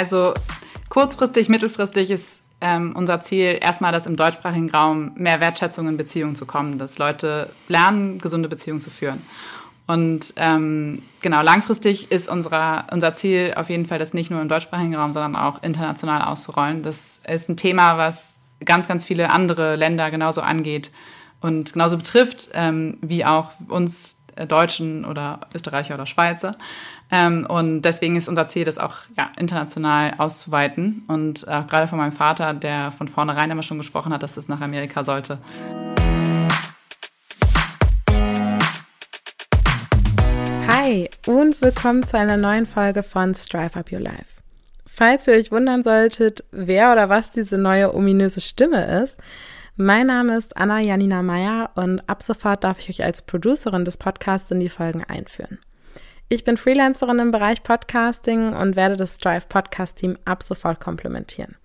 Also kurzfristig, mittelfristig ist ähm, unser Ziel erstmal, dass im deutschsprachigen Raum mehr Wertschätzung in Beziehungen zu kommen, dass Leute lernen, gesunde Beziehungen zu führen. Und ähm, genau, langfristig ist unser, unser Ziel auf jeden Fall, das nicht nur im deutschsprachigen Raum, sondern auch international auszurollen. Das ist ein Thema, was ganz, ganz viele andere Länder genauso angeht und genauso betrifft, ähm, wie auch uns Deutschen oder Österreicher oder Schweizer. Ähm, und deswegen ist unser Ziel, das auch ja, international auszuweiten. Und äh, gerade von meinem Vater, der von vornherein immer schon gesprochen hat, dass es nach Amerika sollte. Hi und willkommen zu einer neuen Folge von Strive Up Your Life. Falls ihr euch wundern solltet, wer oder was diese neue ominöse Stimme ist, mein Name ist Anna Janina Meyer und ab sofort darf ich euch als Producerin des Podcasts in die Folgen einführen. Ich bin Freelancerin im Bereich Podcasting und werde das Strive Podcast Team ab sofort komplementieren.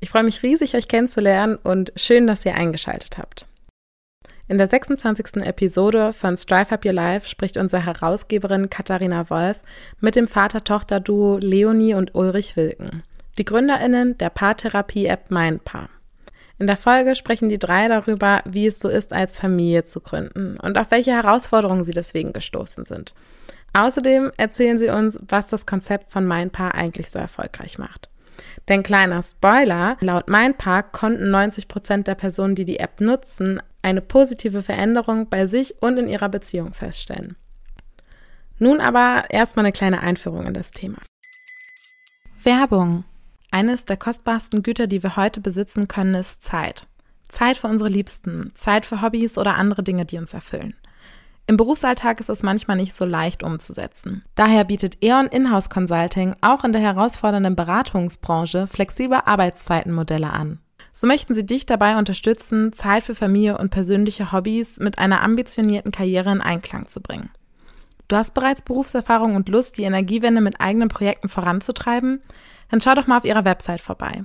Ich freue mich riesig, euch kennenzulernen und schön, dass ihr eingeschaltet habt. In der 26. Episode von Strive Up Your Life spricht unsere Herausgeberin Katharina Wolf mit dem Vater-Tochter-Duo Leonie und Ulrich Wilken, die GründerInnen der Paartherapie-App MindPaar. In der Folge sprechen die drei darüber, wie es so ist, als Familie zu gründen und auf welche Herausforderungen sie deswegen gestoßen sind. Außerdem erzählen sie uns, was das Konzept von Mindpaar eigentlich so erfolgreich macht. Denn kleiner Spoiler, laut Mindpaar konnten 90 Prozent der Personen, die die App nutzen, eine positive Veränderung bei sich und in ihrer Beziehung feststellen. Nun aber erstmal eine kleine Einführung in das Thema. Werbung. Eines der kostbarsten Güter, die wir heute besitzen können, ist Zeit. Zeit für unsere Liebsten, Zeit für Hobbys oder andere Dinge, die uns erfüllen. Im Berufsalltag ist es manchmal nicht so leicht umzusetzen. Daher bietet E.ON Inhouse Consulting auch in der herausfordernden Beratungsbranche flexible Arbeitszeitenmodelle an. So möchten sie dich dabei unterstützen, Zeit für Familie und persönliche Hobbys mit einer ambitionierten Karriere in Einklang zu bringen. Du hast bereits Berufserfahrung und Lust, die Energiewende mit eigenen Projekten voranzutreiben? Dann schau doch mal auf ihrer Website vorbei.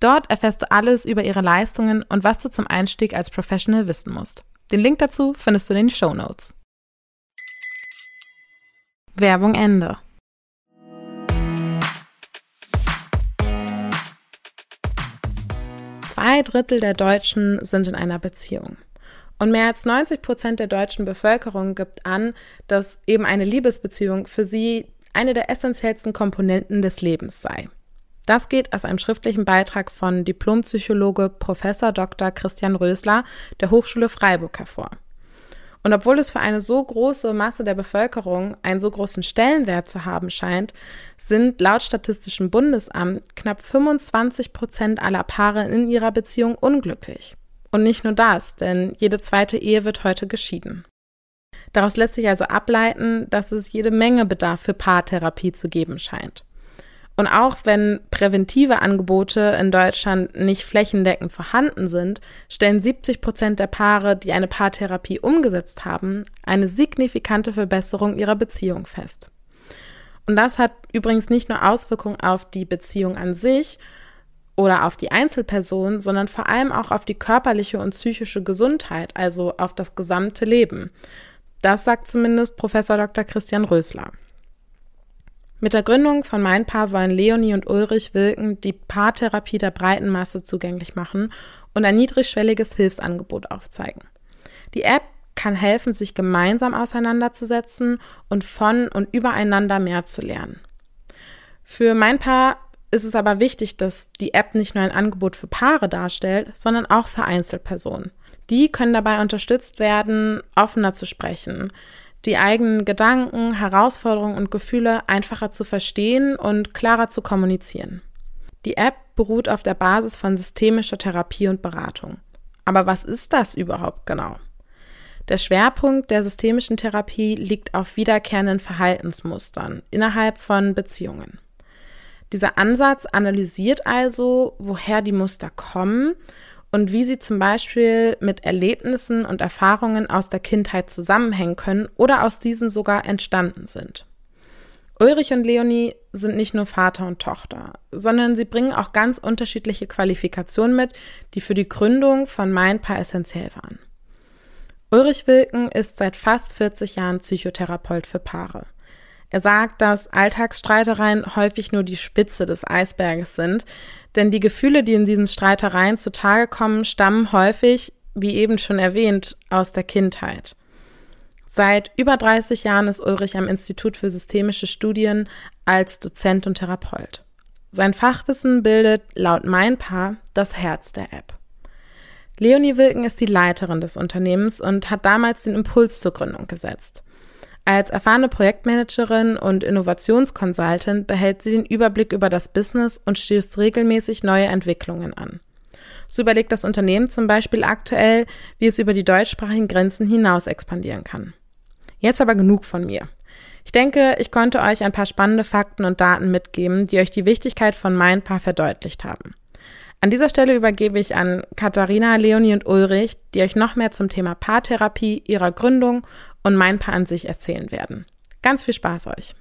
Dort erfährst du alles über ihre Leistungen und was du zum Einstieg als Professional wissen musst. Den Link dazu findest du in den Show Notes. Werbung Ende. Zwei Drittel der Deutschen sind in einer Beziehung. Und mehr als 90 Prozent der deutschen Bevölkerung gibt an, dass eben eine Liebesbeziehung für sie eine der essentiellsten Komponenten des Lebens sei. Das geht aus einem schriftlichen Beitrag von Diplompsychologe Prof. Dr. Christian Rösler der Hochschule Freiburg hervor. Und obwohl es für eine so große Masse der Bevölkerung einen so großen Stellenwert zu haben scheint, sind laut Statistischem Bundesamt knapp 25 Prozent aller Paare in ihrer Beziehung unglücklich. Und nicht nur das, denn jede zweite Ehe wird heute geschieden. Daraus lässt sich also ableiten, dass es jede Menge Bedarf für Paartherapie zu geben scheint. Und auch wenn präventive Angebote in Deutschland nicht flächendeckend vorhanden sind, stellen 70 Prozent der Paare, die eine Paartherapie umgesetzt haben, eine signifikante Verbesserung ihrer Beziehung fest. Und das hat übrigens nicht nur Auswirkungen auf die Beziehung an sich oder auf die Einzelperson, sondern vor allem auch auf die körperliche und psychische Gesundheit, also auf das gesamte Leben. Das sagt zumindest Professor Dr. Christian Rösler. Mit der Gründung von Mein Paar wollen Leonie und Ulrich Wilken die Paartherapie der breiten Masse zugänglich machen und ein niedrigschwelliges Hilfsangebot aufzeigen. Die App kann helfen, sich gemeinsam auseinanderzusetzen und von und übereinander mehr zu lernen. Für Mein Paar ist es aber wichtig, dass die App nicht nur ein Angebot für Paare darstellt, sondern auch für Einzelpersonen. Die können dabei unterstützt werden, offener zu sprechen, die eigenen Gedanken, Herausforderungen und Gefühle einfacher zu verstehen und klarer zu kommunizieren. Die App beruht auf der Basis von systemischer Therapie und Beratung. Aber was ist das überhaupt genau? Der Schwerpunkt der systemischen Therapie liegt auf wiederkehrenden Verhaltensmustern innerhalb von Beziehungen. Dieser Ansatz analysiert also, woher die Muster kommen und wie sie zum Beispiel mit Erlebnissen und Erfahrungen aus der Kindheit zusammenhängen können oder aus diesen sogar entstanden sind. Ulrich und Leonie sind nicht nur Vater und Tochter, sondern sie bringen auch ganz unterschiedliche Qualifikationen mit, die für die Gründung von Mein Paar essentiell waren. Ulrich Wilken ist seit fast 40 Jahren Psychotherapeut für Paare. Er sagt, dass Alltagsstreitereien häufig nur die Spitze des Eisberges sind, denn die Gefühle, die in diesen Streitereien zutage kommen, stammen häufig, wie eben schon erwähnt, aus der Kindheit. Seit über 30 Jahren ist Ulrich am Institut für systemische Studien als Dozent und Therapeut. Sein Fachwissen bildet laut Meinpaar das Herz der App. Leonie Wilken ist die Leiterin des Unternehmens und hat damals den Impuls zur Gründung gesetzt. Als erfahrene Projektmanagerin und Innovationskonsultant behält sie den Überblick über das Business und stößt regelmäßig neue Entwicklungen an. So überlegt das Unternehmen zum Beispiel aktuell, wie es über die deutschsprachigen Grenzen hinaus expandieren kann. Jetzt aber genug von mir. Ich denke, ich konnte euch ein paar spannende Fakten und Daten mitgeben, die euch die Wichtigkeit von Mindpaar verdeutlicht haben. An dieser Stelle übergebe ich an Katharina, Leonie und Ulrich, die euch noch mehr zum Thema Paartherapie, ihrer Gründung und Mindpaar an sich erzählen werden. Ganz viel Spaß euch.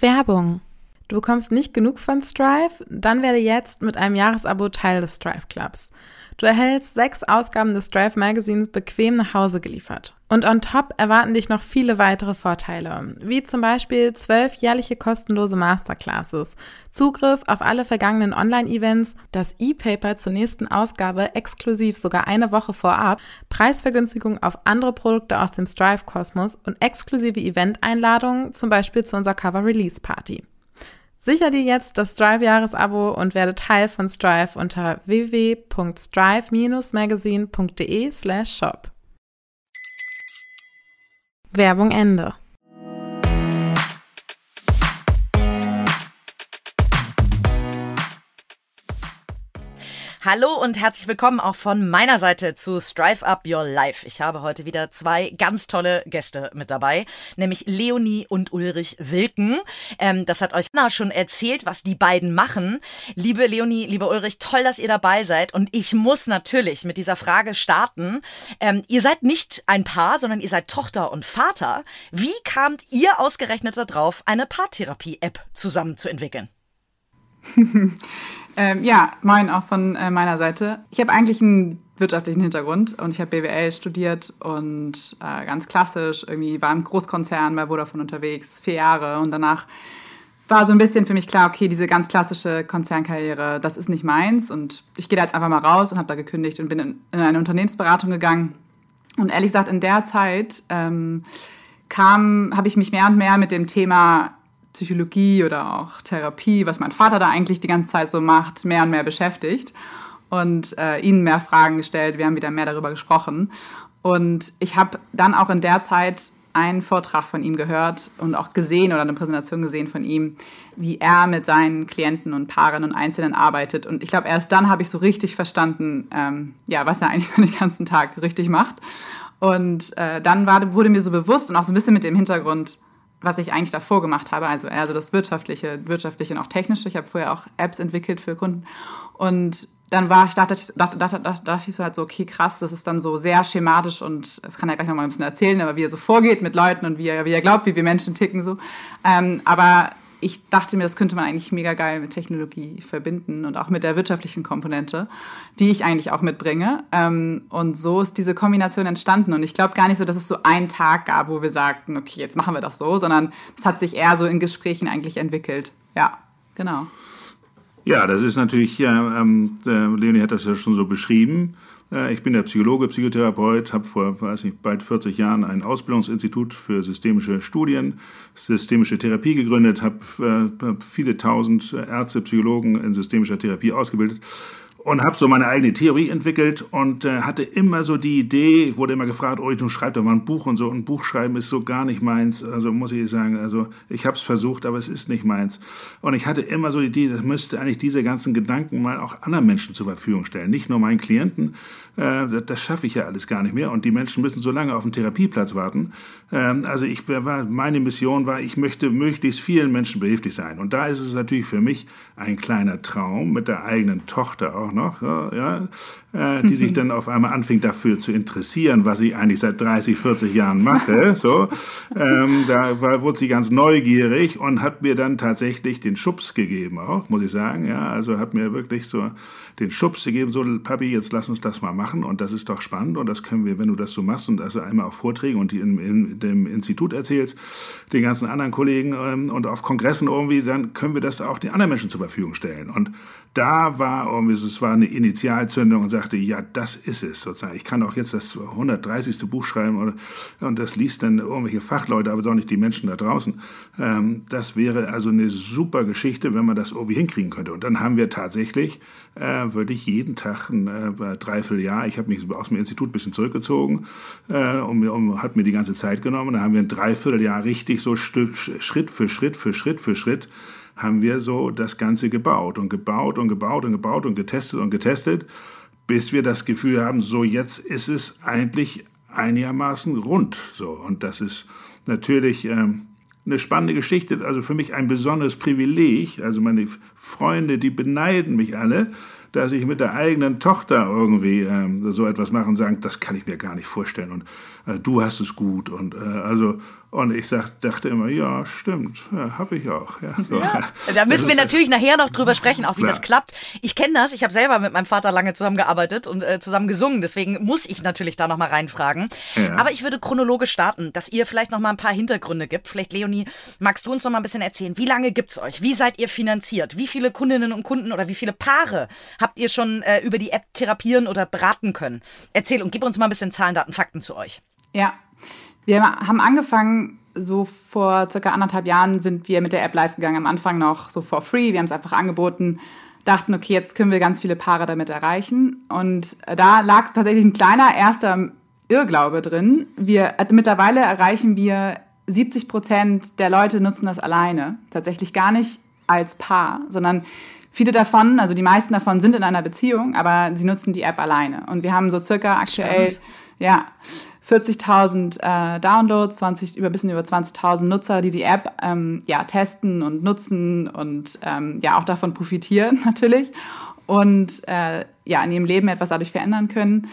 Werbung. Du bekommst nicht genug von Strive? Dann werde jetzt mit einem Jahresabo Teil des Strive Clubs. Du erhältst sechs Ausgaben des Drive Magazines bequem nach Hause geliefert. Und on top erwarten dich noch viele weitere Vorteile, wie zum Beispiel zwölf jährliche kostenlose Masterclasses, Zugriff auf alle vergangenen Online-Events, das E-Paper zur nächsten Ausgabe exklusiv sogar eine Woche vorab, Preisvergünstigung auf andere Produkte aus dem Strive-Kosmos und exklusive Event-Einladungen, zum Beispiel zu unserer Cover-Release-Party. Sicher dir jetzt das Strive-Jahresabo und werde Teil von Strive unter www.strive-magazine.de slash shop. Werbung Ende. Hallo und herzlich willkommen auch von meiner Seite zu Strive Up Your Life. Ich habe heute wieder zwei ganz tolle Gäste mit dabei, nämlich Leonie und Ulrich Wilken. Ähm, das hat euch Anna schon erzählt, was die beiden machen. Liebe Leonie, liebe Ulrich, toll, dass ihr dabei seid. Und ich muss natürlich mit dieser Frage starten. Ähm, ihr seid nicht ein Paar, sondern ihr seid Tochter und Vater. Wie kamt ihr ausgerechnet darauf, eine Paartherapie-App zusammen zu entwickeln? Ähm, ja, moin auch von äh, meiner Seite. Ich habe eigentlich einen wirtschaftlichen Hintergrund und ich habe BWL studiert und äh, ganz klassisch irgendwie war im Großkonzern bei Vodafone unterwegs, vier Jahre und danach war so ein bisschen für mich klar, okay, diese ganz klassische Konzernkarriere, das ist nicht meins und ich gehe da jetzt einfach mal raus und habe da gekündigt und bin in, in, eine Unternehmensberatung gegangen. Und ehrlich gesagt, in der Zeit ähm, kam, habe ich mich mehr und mehr mit dem Thema Psychologie oder auch Therapie, was mein Vater da eigentlich die ganze Zeit so macht, mehr und mehr beschäftigt und äh, ihnen mehr Fragen gestellt. Wir haben wieder mehr darüber gesprochen. Und ich habe dann auch in der Zeit einen Vortrag von ihm gehört und auch gesehen oder eine Präsentation gesehen von ihm, wie er mit seinen Klienten und Paaren und Einzelnen arbeitet. Und ich glaube, erst dann habe ich so richtig verstanden, ähm, ja, was er eigentlich so den ganzen Tag richtig macht. Und äh, dann war, wurde mir so bewusst und auch so ein bisschen mit dem Hintergrund, was ich eigentlich davor gemacht habe, also eher so das wirtschaftliche, wirtschaftliche und auch technische. Ich habe vorher auch Apps entwickelt für Kunden und dann war ich, dachte, dachte, dachte, dachte, dachte ich so halt so, okay, krass, das ist dann so sehr schematisch und das kann er gleich noch mal ein bisschen erzählen, aber wie er so vorgeht mit Leuten und wie er, wie er glaubt, wie wir Menschen ticken so. Ähm, aber ich dachte mir, das könnte man eigentlich mega geil mit Technologie verbinden und auch mit der wirtschaftlichen Komponente, die ich eigentlich auch mitbringe. Ähm, und so ist diese Kombination entstanden. Und ich glaube gar nicht so, dass es so einen Tag gab, wo wir sagten, okay, jetzt machen wir das so, sondern es hat sich eher so in Gesprächen eigentlich entwickelt. Ja, genau. Ja, das ist natürlich, ähm, Leonie hat das ja schon so beschrieben. Äh, ich bin der Psychologe, Psychotherapeut, habe vor weiß nicht, bald 40 Jahren ein Ausbildungsinstitut für systemische Studien, systemische Therapie gegründet, habe äh, viele tausend Ärzte, Psychologen in systemischer Therapie ausgebildet und habe so meine eigene Theorie entwickelt und äh, hatte immer so die Idee, wurde immer gefragt, oh, du schreib doch mal ein Buch und so. Ein Buch schreiben ist so gar nicht meins. Also muss ich sagen, also ich habe es versucht, aber es ist nicht meins. Und ich hatte immer so die Idee, das müsste eigentlich diese ganzen Gedanken mal auch anderen Menschen zur Verfügung stellen. Nicht nur meinen Klienten, äh, das schaffe ich ja alles gar nicht mehr. Und die Menschen müssen so lange auf den Therapieplatz warten. Ähm, also ich war, meine Mission war, ich möchte möglichst vielen Menschen behilflich sein. Und da ist es natürlich für mich ein kleiner Traum, mit der eigenen Tochter auch noch, ja, die sich dann auf einmal anfing dafür zu interessieren, was ich eigentlich seit 30, 40 Jahren mache. So, ähm, da war, wurde sie ganz neugierig und hat mir dann tatsächlich den Schubs gegeben, auch muss ich sagen. Ja, also hat mir wirklich so den Schubs gegeben, so Papi, jetzt lass uns das mal machen und das ist doch spannend und das können wir, wenn du das so machst und also einmal auf Vorträgen und die in, in dem Institut erzählst, den ganzen anderen Kollegen ähm, und auf Kongressen irgendwie, dann können wir das auch den anderen Menschen zur Verfügung stellen. Und da war irgendwie, es war eine Initialzündung und sagte, ja, das ist es sozusagen. Ich kann auch jetzt das 130. Buch schreiben oder, und das liest dann irgendwelche Fachleute, aber doch nicht die Menschen da draußen. Ähm, das wäre also eine super Geschichte, wenn man das irgendwie hinkriegen könnte. Und dann haben wir tatsächlich äh, wirklich jeden Tag ein äh, Dreivierteljahr, ich habe mich aus dem Institut ein bisschen zurückgezogen äh, und, und hat mir die ganze Zeit genommen. Da haben wir ein Dreivierteljahr richtig so Stück, Schritt für Schritt für Schritt für Schritt haben wir so das Ganze gebaut und gebaut und gebaut und gebaut und getestet und getestet, bis wir das Gefühl haben, so jetzt ist es eigentlich einigermaßen rund. So und das ist natürlich ähm, eine spannende Geschichte, also für mich ein besonderes Privileg. Also meine Freunde, die beneiden mich alle, dass ich mit der eigenen Tochter irgendwie ähm, so etwas mache und sagen, das kann ich mir gar nicht vorstellen und äh, du hast es gut und äh, also und ich sag, dachte immer, ja, stimmt, ja, habe ich auch. Ja, so. ja, da müssen wir natürlich nachher noch drüber sprechen, auch wie klar. das klappt. Ich kenne das, ich habe selber mit meinem Vater lange zusammengearbeitet und äh, zusammen gesungen, deswegen muss ich natürlich da nochmal reinfragen. Ja. Aber ich würde chronologisch starten, dass ihr vielleicht nochmal ein paar Hintergründe gibt. Vielleicht, Leonie, magst du uns nochmal ein bisschen erzählen, wie lange gibt's euch? Wie seid ihr finanziert? Wie viele Kundinnen und Kunden oder wie viele Paare habt ihr schon äh, über die App therapieren oder beraten können? Erzähl und gib uns mal ein bisschen Zahlen, Daten, Fakten zu euch. Ja, wir haben angefangen, so vor circa anderthalb Jahren sind wir mit der App live gegangen. Am Anfang noch so for free. Wir haben es einfach angeboten, dachten, okay, jetzt können wir ganz viele Paare damit erreichen. Und da lag tatsächlich ein kleiner erster Irrglaube drin. Wir, äh, mittlerweile erreichen wir 70 Prozent der Leute nutzen das alleine. Tatsächlich gar nicht als Paar, sondern viele davon, also die meisten davon sind in einer Beziehung, aber sie nutzen die App alleine. Und wir haben so circa aktuell, Spannend. ja, 40.000 äh, Downloads, 20, über bisschen über 20.000 Nutzer, die die App ähm, ja testen und nutzen und ähm, ja auch davon profitieren natürlich und äh, ja in ihrem Leben etwas dadurch verändern können.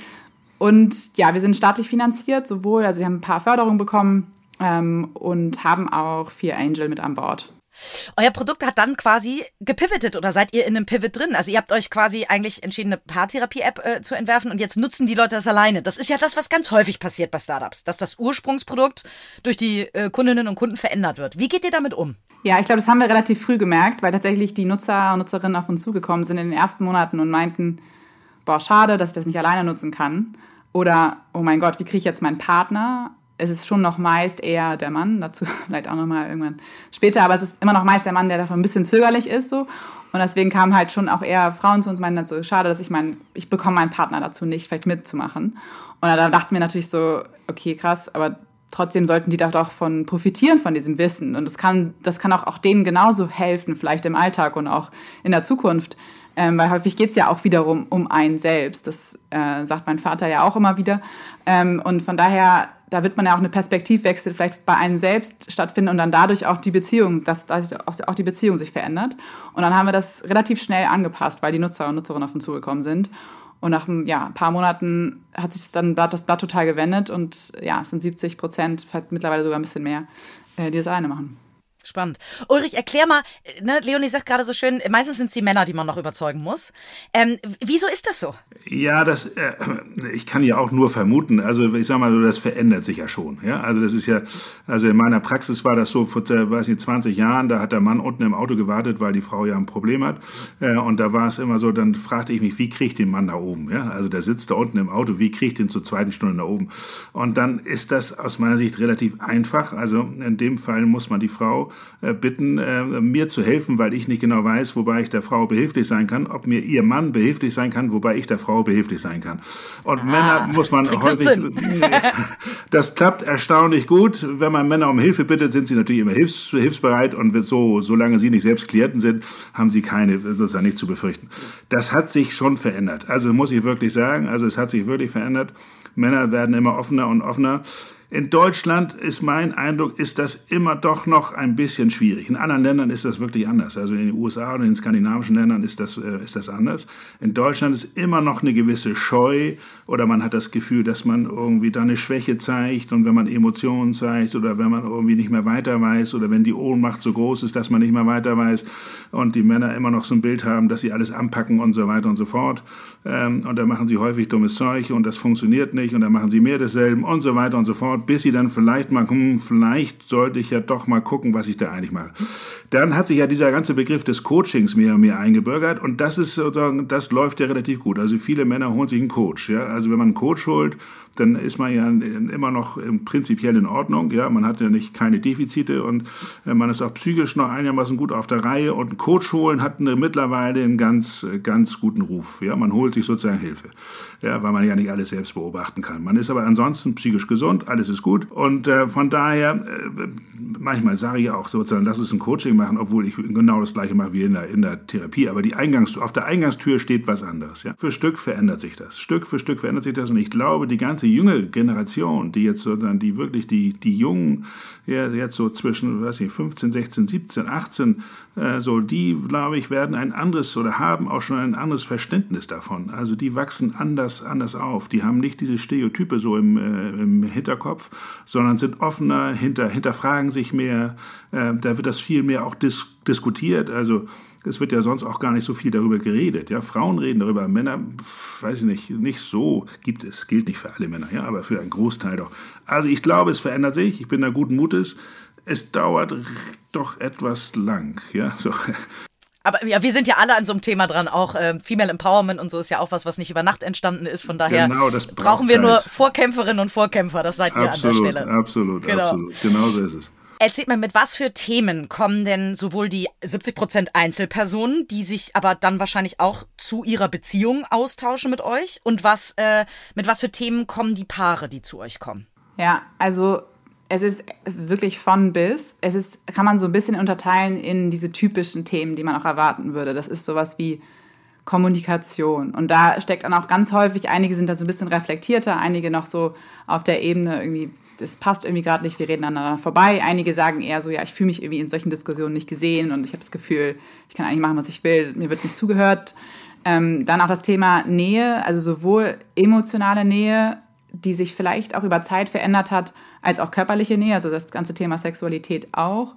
Und ja, wir sind staatlich finanziert, sowohl, also wir haben ein paar Förderungen bekommen ähm, und haben auch vier Angel mit an Bord. Euer Produkt hat dann quasi gepivotet oder seid ihr in einem Pivot drin? Also ihr habt euch quasi eigentlich entschieden, eine Paartherapie-App äh, zu entwerfen und jetzt nutzen die Leute das alleine. Das ist ja das, was ganz häufig passiert bei Startups, dass das Ursprungsprodukt durch die äh, Kundinnen und Kunden verändert wird. Wie geht ihr damit um? Ja, ich glaube, das haben wir relativ früh gemerkt, weil tatsächlich die Nutzer und Nutzerinnen auf uns zugekommen sind in den ersten Monaten und meinten, boah, schade, dass ich das nicht alleine nutzen kann. Oder, oh mein Gott, wie kriege ich jetzt meinen Partner es ist schon noch meist eher der Mann, dazu vielleicht auch nochmal irgendwann später, aber es ist immer noch meist der Mann, der davon ein bisschen zögerlich ist so. Und deswegen kamen halt schon auch eher Frauen zu uns meinen dann so, schade, dass ich meinen, ich bekomme meinen Partner dazu nicht, vielleicht mitzumachen. Und da dachten wir natürlich so, okay, krass, aber trotzdem sollten die doch von profitieren von diesem Wissen. Und das kann, das kann auch, auch denen genauso helfen, vielleicht im Alltag und auch in der Zukunft. Ähm, weil häufig geht es ja auch wiederum um einen selbst. Das äh, sagt mein Vater ja auch immer wieder. Ähm, und von daher da wird man ja auch eine Perspektivwechsel vielleicht bei einem selbst stattfinden und dann dadurch auch die Beziehung, dass auch die Beziehung sich verändert. Und dann haben wir das relativ schnell angepasst, weil die Nutzer und Nutzerinnen auf uns zugekommen sind. Und nach ja, ein paar Monaten hat sich dann das Blatt total gewendet und ja, es sind 70 Prozent, mittlerweile sogar ein bisschen mehr, äh, die das eine machen. Spannend. Ulrich, erklär mal, ne, Leonie sagt gerade so schön, meistens sind es die Männer, die man noch überzeugen muss. Ähm, wieso ist das so? Ja, das, äh, ich kann ja auch nur vermuten. Also ich sag mal, das verändert sich ja schon. Ja? Also das ist ja, also in meiner Praxis war das so vor, äh, weiß nicht, 20 Jahren, da hat der Mann unten im Auto gewartet, weil die Frau ja ein Problem hat. Äh, und da war es immer so, dann fragte ich mich, wie kriege ich den Mann da oben? Ja? Also der sitzt da unten im Auto, wie kriege ich den zur zweiten Stunde da oben? Und dann ist das aus meiner Sicht relativ einfach. Also in dem Fall muss man die Frau äh, bitten, äh, mir zu helfen, weil ich nicht genau weiß, wobei ich der Frau behilflich sein kann, ob mir ihr Mann behilflich sein kann, wobei ich der Frau behilflich sein kann. Und ah, Männer muss man häufig. Das klappt erstaunlich gut. Wenn man Männer um Hilfe bittet, sind sie natürlich immer hilfs, hilfsbereit und so, solange sie nicht selbst Klienten sind, haben sie keine, sozusagen nicht zu befürchten. Das hat sich schon verändert. Also muss ich wirklich sagen, also es hat sich wirklich verändert. Männer werden immer offener und offener. In Deutschland ist mein Eindruck, ist das immer doch noch ein bisschen schwierig. In anderen Ländern ist das wirklich anders. Also in den USA und in skandinavischen Ländern ist das, äh, ist das anders. In Deutschland ist immer noch eine gewisse Scheu oder man hat das Gefühl, dass man irgendwie da eine Schwäche zeigt und wenn man Emotionen zeigt oder wenn man irgendwie nicht mehr weiter weiß oder wenn die Ohnmacht so groß ist, dass man nicht mehr weiter weiß und die Männer immer noch so ein Bild haben, dass sie alles anpacken und so weiter und so fort. Ähm, und da machen sie häufig dummes Zeug und das funktioniert nicht und dann machen sie mehr desselben und so weiter und so fort bis sie dann vielleicht mal, hm, vielleicht sollte ich ja doch mal gucken, was ich da eigentlich mache. Dann hat sich ja dieser ganze Begriff des Coachings mehr und mehr eingebürgert und das ist sozusagen, das läuft ja relativ gut. Also viele Männer holen sich einen Coach. Ja? Also wenn man einen Coach holt, dann ist man ja immer noch prinzipiell in Ordnung. Ja, man hat ja nicht keine Defizite und äh, man ist auch psychisch noch einigermaßen gut auf der Reihe. Und einen Coach holen hat eine, mittlerweile einen ganz, ganz guten Ruf. Ja, man holt sich sozusagen Hilfe, ja, weil man ja nicht alles selbst beobachten kann. Man ist aber ansonsten psychisch gesund, alles ist gut und äh, von daher äh, manchmal sage ich auch sozusagen, lass uns ein Coaching obwohl ich genau das gleiche mache wie in der, in der Therapie. Aber die Eingangs, auf der Eingangstür steht was anderes. Ja? Für Stück verändert sich das. Stück für Stück verändert sich das. Und ich glaube, die ganze junge Generation, die jetzt sozusagen, die wirklich die, die Jungen, ja, jetzt so zwischen, weiß ich, 15, 16, 17, 18, äh, so, die, glaube ich, werden ein anderes oder haben auch schon ein anderes Verständnis davon. Also die wachsen anders, anders auf. Die haben nicht diese Stereotype so im, äh, im Hinterkopf, sondern sind offener, hinter, hinterfragen sich mehr. Äh, da wird das viel mehr auch dis diskutiert. Also es wird ja sonst auch gar nicht so viel darüber geredet. Ja, Frauen reden darüber, Männer, weiß ich nicht, nicht so gibt es, gilt nicht für alle Männer, ja, aber für einen Großteil doch. Also ich glaube, es verändert sich. Ich bin da guten Mutes. Es dauert doch etwas lang, ja, so. Aber ja, wir sind ja alle an so einem Thema dran. Auch ähm, Female Empowerment und so ist ja auch was, was nicht über Nacht entstanden ist. Von daher genau, brauchen wir Zeit. nur Vorkämpferinnen und Vorkämpfer. Das seid ihr absolut, an der Stelle. Absolut, genau. absolut. Genau so ist es. Erzählt mal, mit was für Themen kommen denn sowohl die 70 Prozent Einzelpersonen, die sich aber dann wahrscheinlich auch zu ihrer Beziehung austauschen mit euch, und was äh, mit was für Themen kommen die Paare, die zu euch kommen? Ja, also es ist wirklich von bis. Es ist, kann man so ein bisschen unterteilen in diese typischen Themen, die man auch erwarten würde. Das ist sowas wie Kommunikation. Und da steckt dann auch ganz häufig, einige sind da so ein bisschen reflektierter, einige noch so auf der Ebene irgendwie, das passt irgendwie gerade nicht, wir reden aneinander vorbei. Einige sagen eher so, ja, ich fühle mich irgendwie in solchen Diskussionen nicht gesehen und ich habe das Gefühl, ich kann eigentlich machen, was ich will, mir wird nicht zugehört. Ähm, dann auch das Thema Nähe, also sowohl emotionale Nähe, die sich vielleicht auch über Zeit verändert hat, als auch körperliche Nähe, also das ganze Thema Sexualität auch.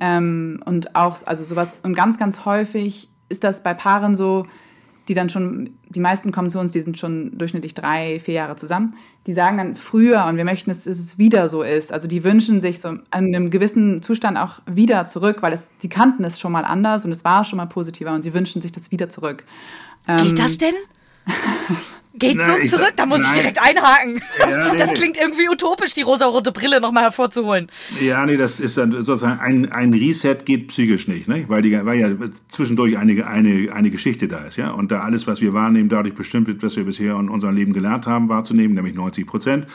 Ähm, und auch, also sowas, und ganz, ganz häufig ist das bei Paaren so, die dann schon, die meisten kommen zu uns, die sind schon durchschnittlich drei, vier Jahre zusammen, die sagen dann früher und wir möchten, dass es wieder so ist. Also die wünschen sich so an einem gewissen Zustand auch wieder zurück, weil es, die kannten es schon mal anders und es war schon mal positiver und sie wünschen sich das wieder zurück. Geht ähm, das denn? Geht so zurück, da muss nein. ich direkt einhaken. Ja, nee, das klingt irgendwie utopisch, die rosarote Brille nochmal hervorzuholen. Ja, nee, das ist dann sozusagen ein, ein Reset geht psychisch nicht, ne? weil, die, weil ja zwischendurch eine, eine, eine Geschichte da ist. ja, Und da alles, was wir wahrnehmen, dadurch bestimmt wird, was wir bisher in unserem Leben gelernt haben wahrzunehmen, nämlich 90 Prozent,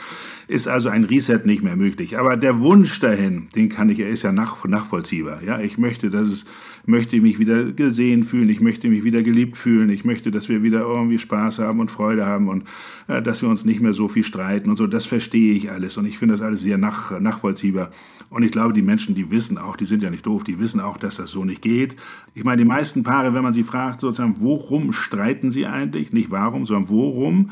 ist also ein Reset nicht mehr möglich. Aber der Wunsch dahin, den kann ich, er ist ja nach, nachvollziehbar. Ja? Ich möchte, dass es möchte mich wieder gesehen fühlen, ich möchte mich wieder geliebt fühlen, ich möchte, dass wir wieder irgendwie Spaß haben und Freude haben und äh, dass wir uns nicht mehr so viel streiten und so. Das verstehe ich alles und ich finde das alles sehr nach, nachvollziehbar. Und ich glaube, die Menschen, die wissen auch, die sind ja nicht doof, die wissen auch, dass das so nicht geht. Ich meine, die meisten Paare, wenn man sie fragt, sozusagen, worum streiten sie eigentlich? Nicht warum, sondern worum?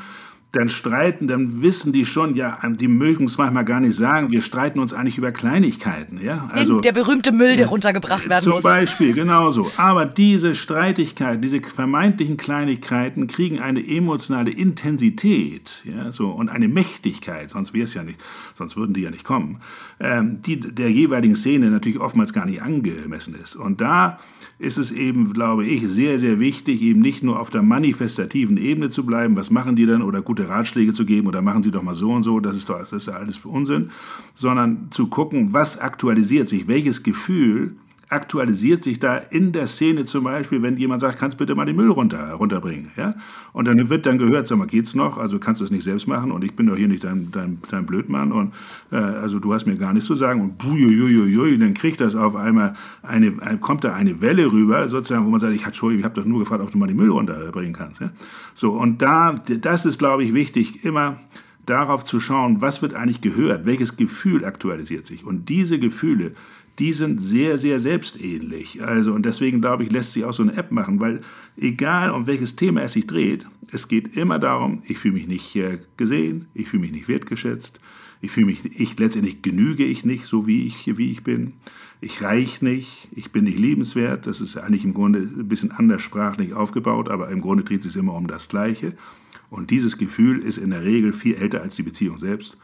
Dann streiten, dann wissen die schon, ja, die mögen es manchmal gar nicht sagen, wir streiten uns eigentlich über Kleinigkeiten, ja. Also der berühmte Müll, der runtergebracht werden zum muss. Zum Beispiel, genauso. Aber diese Streitigkeiten, diese vermeintlichen Kleinigkeiten kriegen eine emotionale Intensität, ja, so und eine Mächtigkeit, sonst wäre es ja nicht, sonst würden die ja nicht kommen, ähm, die der jeweiligen Szene natürlich oftmals gar nicht angemessen ist. Und da ist es eben, glaube ich, sehr, sehr wichtig, eben nicht nur auf der manifestativen Ebene zu bleiben, was machen die denn, oder gute Ratschläge zu geben, oder machen sie doch mal so und so, das ist doch das ist alles Unsinn, sondern zu gucken, was aktualisiert sich, welches Gefühl aktualisiert sich da in der Szene zum Beispiel, wenn jemand sagt, kannst bitte mal den Müll runter, runterbringen, ja? Und dann wird dann gehört, sag mal, geht's noch? Also kannst du es nicht selbst machen und ich bin doch hier nicht dein, dein, dein Blödmann und äh, also du hast mir gar nichts zu sagen und buiuiuiui, dann kriegt das auf einmal eine, kommt da eine Welle rüber, sozusagen, wo man sagt, ich Entschuldigung, ich habe doch nur gefragt, ob du mal den Müll runterbringen kannst, ja? So, und da, das ist, glaube ich, wichtig, immer darauf zu schauen, was wird eigentlich gehört, welches Gefühl aktualisiert sich. Und diese Gefühle, die sind sehr, sehr selbstähnlich. Also, und deswegen glaube ich, lässt sich auch so eine App machen, weil egal um welches Thema es sich dreht, es geht immer darum, ich fühle mich nicht äh, gesehen, ich fühle mich nicht wertgeschätzt, ich fühle mich, ich letztendlich genüge ich nicht so wie ich, wie ich bin. Ich reich nicht, ich bin nicht liebenswert. Das ist eigentlich im Grunde ein bisschen anders sprachlich aufgebaut, aber im Grunde dreht es sich immer um das Gleiche. Und dieses Gefühl ist in der Regel viel älter als die Beziehung selbst.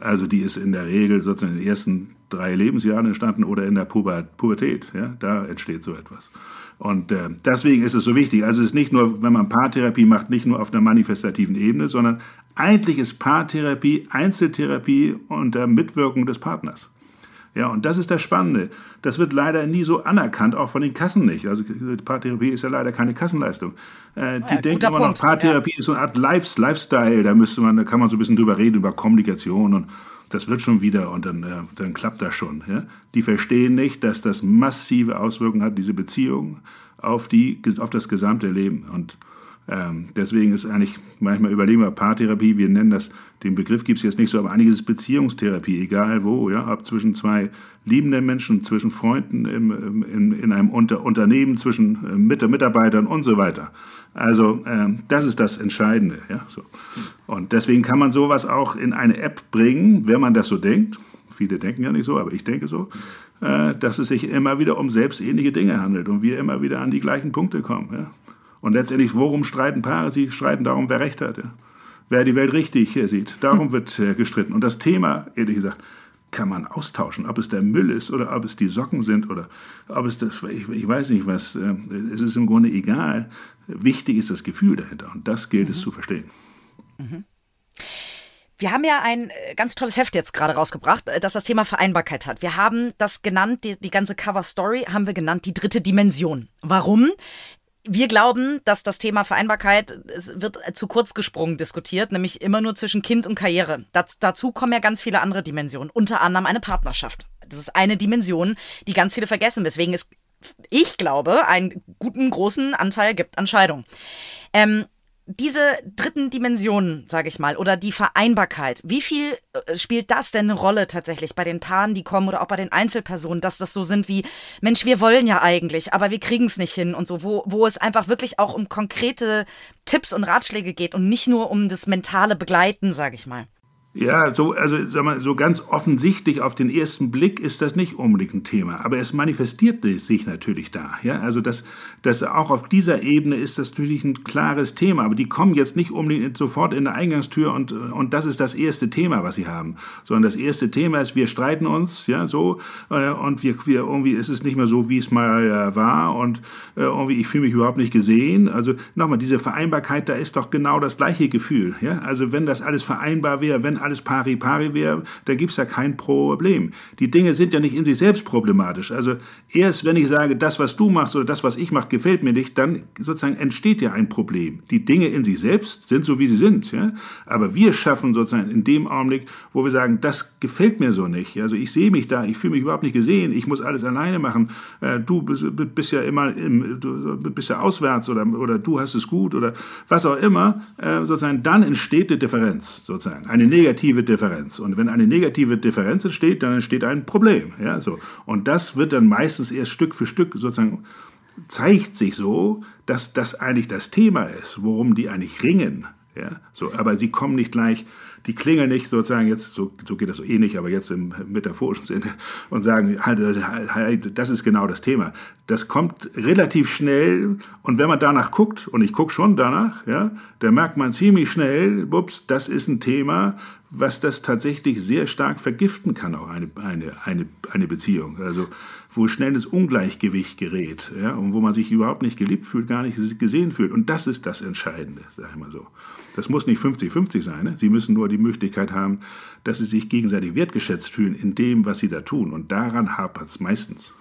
Also die ist in der Regel sozusagen in den ersten drei Lebensjahren entstanden oder in der Pubertät. Ja, da entsteht so etwas. Und äh, deswegen ist es so wichtig. Also es ist nicht nur, wenn man Paartherapie macht, nicht nur auf einer manifestativen Ebene, sondern eigentlich ist Paartherapie Einzeltherapie unter Mitwirkung des Partners. Ja, und das ist das Spannende. Das wird leider nie so anerkannt, auch von den Kassen nicht. Also Paartherapie ist ja leider keine Kassenleistung. Äh, die ja, denken immer noch, Paartherapie ja. ist so eine Art Lifestyle. Da müsste man, da kann man so ein bisschen drüber reden über Kommunikation und das wird schon wieder und dann, äh, dann klappt das schon. Ja? Die verstehen nicht, dass das massive Auswirkungen hat, diese Beziehung, auf, die, auf das gesamte Leben. Und ähm, deswegen ist eigentlich, manchmal überlegen wir Paartherapie, wir nennen das, den Begriff gibt es jetzt nicht so, aber einiges ist Beziehungstherapie, egal wo, ja, ob zwischen zwei liebenden Menschen, zwischen Freunden, im, in, in einem Unter Unternehmen, zwischen äh, Mitarbeitern und so weiter. Also ähm, das ist das Entscheidende. Ja, so. Und deswegen kann man sowas auch in eine App bringen, wenn man das so denkt. Viele denken ja nicht so, aber ich denke so, äh, dass es sich immer wieder um selbstähnliche Dinge handelt und wir immer wieder an die gleichen Punkte kommen. Ja. Und letztendlich, worum streiten Paare? Sie streiten darum, wer Recht hat. Ja. Wer die Welt richtig sieht. Darum wird äh, gestritten. Und das Thema, ehrlich gesagt, kann man austauschen, ob es der Müll ist oder ob es die Socken sind oder ob es das, ich, ich weiß nicht was, äh, es ist im Grunde egal. Wichtig ist das Gefühl dahinter und das gilt mhm. es zu verstehen. Mhm. Wir haben ja ein äh, ganz tolles Heft jetzt gerade rausgebracht, äh, das das Thema Vereinbarkeit hat. Wir haben das genannt, die, die ganze Cover Story haben wir genannt, die dritte Dimension. Warum? Wir glauben, dass das Thema Vereinbarkeit es wird zu kurz gesprungen diskutiert, nämlich immer nur zwischen Kind und Karriere. dazu, dazu kommen ja ganz viele andere Dimensionen, unter anderem eine Partnerschaft. Das ist eine Dimension, die ganz viele vergessen, weswegen es, ich glaube, einen guten großen Anteil gibt an Scheidung. Ähm, diese dritten Dimensionen, sage ich mal, oder die Vereinbarkeit, wie viel äh, spielt das denn eine Rolle tatsächlich bei den Paaren, die kommen oder auch bei den Einzelpersonen, dass das so sind wie, Mensch, wir wollen ja eigentlich, aber wir kriegen es nicht hin und so, wo, wo es einfach wirklich auch um konkrete Tipps und Ratschläge geht und nicht nur um das mentale Begleiten, sage ich mal. Ja, so, also sag mal, so ganz offensichtlich auf den ersten Blick ist das nicht unbedingt ein Thema, aber es manifestiert sich natürlich da. Ja? Also das, das auch auf dieser Ebene ist das natürlich ein klares Thema, aber die kommen jetzt nicht unbedingt sofort in der Eingangstür und, und das ist das erste Thema, was sie haben, sondern das erste Thema ist, wir streiten uns, ja, so, äh, und wir, wir irgendwie ist es nicht mehr so, wie es mal äh, war und äh, irgendwie ich fühle mich überhaupt nicht gesehen. Also nochmal, diese Vereinbarkeit, da ist doch genau das gleiche Gefühl, ja. Also wenn das alles vereinbar wäre, wenn alles pari pari wäre, da gibt es ja kein Problem. Die Dinge sind ja nicht in sich selbst problematisch. Also erst wenn ich sage, das, was du machst oder das, was ich mache, gefällt mir nicht, dann sozusagen entsteht ja ein Problem. Die Dinge in sich selbst sind so, wie sie sind. Ja? Aber wir schaffen sozusagen in dem Augenblick, wo wir sagen, das gefällt mir so nicht. Also ich sehe mich da, ich fühle mich überhaupt nicht gesehen, ich muss alles alleine machen. Äh, du bist, ja immer im, du bist ja auswärts oder, oder du hast es gut oder was auch immer. Äh, sozusagen dann entsteht die Differenz, sozusagen. Eine negative negative Differenz. Und wenn eine negative Differenz entsteht, dann entsteht ein Problem. Ja, so. Und das wird dann meistens erst Stück für Stück sozusagen zeigt sich so, dass das eigentlich das Thema ist, worum die eigentlich ringen. Ja, so, aber sie kommen nicht gleich die klingeln nicht sozusagen jetzt, so, so geht das so eh nicht, aber jetzt im metaphorischen Sinne und sagen, halt, halt, das ist genau das Thema. Das kommt relativ schnell und wenn man danach guckt, und ich gucke schon danach, ja, dann merkt man ziemlich schnell, ups, das ist ein Thema, was das tatsächlich sehr stark vergiften kann, auch eine, eine, eine, eine Beziehung. Also wo schnell das Ungleichgewicht gerät ja, und wo man sich überhaupt nicht geliebt fühlt, gar nicht gesehen fühlt. Und das ist das Entscheidende, sage ich mal so. Das muss nicht 50-50 sein. Ne? Sie müssen nur die Möglichkeit haben, dass sie sich gegenseitig wertgeschätzt fühlen in dem, was sie da tun. Und daran hapert es meistens.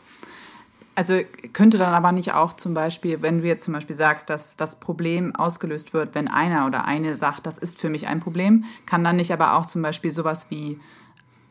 Also könnte dann aber nicht auch zum Beispiel, wenn du jetzt zum Beispiel sagst, dass das Problem ausgelöst wird, wenn einer oder eine sagt, das ist für mich ein Problem, kann dann nicht aber auch zum Beispiel sowas wie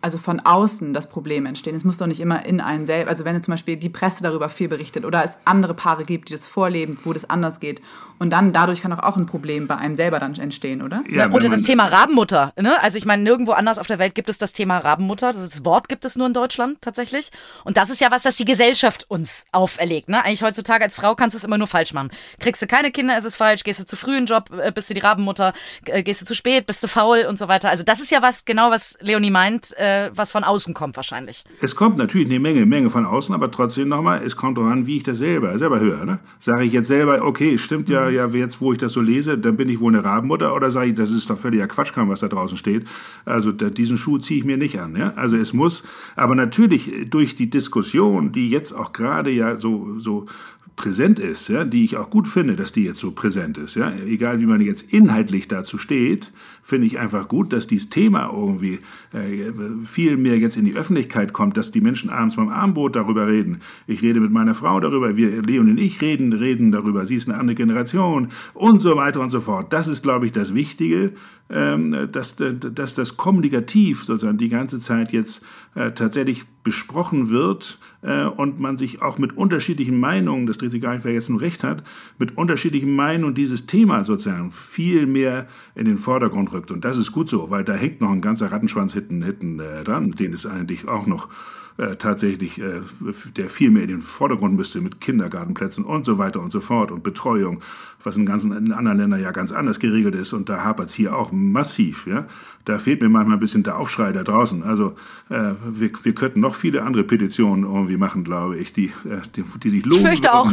also von außen das Problem entstehen. Es muss doch nicht immer in einen selbst, also wenn zum Beispiel die Presse darüber viel berichtet oder es andere Paare gibt, die das vorleben, wo das anders geht. Und dann dadurch kann auch, auch ein Problem bei einem selber dann entstehen, oder? Ja, oder das Thema Rabenmutter. Ne? Also ich meine, nirgendwo anders auf der Welt gibt es das Thema Rabenmutter. Das Wort gibt es nur in Deutschland tatsächlich. Und das ist ja was, das die Gesellschaft uns auferlegt. Ne? Eigentlich heutzutage als Frau kannst du es immer nur falsch machen. Kriegst du keine Kinder, ist es falsch. Gehst du zu früh in den Job, äh, bist du die Rabenmutter. Äh, gehst du zu spät, bist du faul und so weiter. Also das ist ja was, genau was Leonie meint, äh, was von außen kommt wahrscheinlich. Es kommt natürlich eine Menge, Menge von außen, aber trotzdem nochmal, es kommt darauf an, wie ich das selber, selber höre. Ne? Sage ich jetzt selber, okay, stimmt ja, ja, jetzt, wo ich das so lese, dann bin ich wohl eine Rabenmutter oder sage ich, das ist doch völliger Quatschkram, was da draußen steht. Also da, diesen Schuh ziehe ich mir nicht an. Ja? Also es muss, aber natürlich durch die Diskussion, die jetzt auch gerade ja so, so präsent ist, ja, die ich auch gut finde, dass die jetzt so präsent ist, ja, egal wie man jetzt inhaltlich dazu steht, finde ich einfach gut, dass dieses Thema irgendwie äh, viel mehr jetzt in die Öffentlichkeit kommt, dass die Menschen abends beim Abendbrot darüber reden. Ich rede mit meiner Frau darüber, wir, Leon und ich reden, reden darüber, sie ist eine andere Generation und so weiter und so fort. Das ist, glaube ich, das Wichtige, ähm, dass, dass das kommunikativ sozusagen die ganze Zeit jetzt äh, tatsächlich besprochen wird äh, und man sich auch mit unterschiedlichen Meinungen, das dreht sich gar nicht, wer jetzt nur recht hat, mit unterschiedlichen Meinungen dieses Thema sozusagen viel mehr in den Vordergrund rückt. Und das ist gut so, weil da hängt noch ein ganzer Rattenschwanz hinten, hinten äh, dran, den es eigentlich auch noch äh, tatsächlich, äh, der viel mehr in den Vordergrund müsste mit Kindergartenplätzen und so weiter und so fort und Betreuung, was in, ganzen, in anderen Ländern ja ganz anders geregelt ist und da hapert es hier auch massiv. Ja? Da fehlt mir manchmal ein bisschen der Aufschrei da draußen. Also äh, wir, wir könnten noch viele andere Petitionen irgendwie machen, glaube ich, die, äh, die, die sich lohnen ich würden, auch.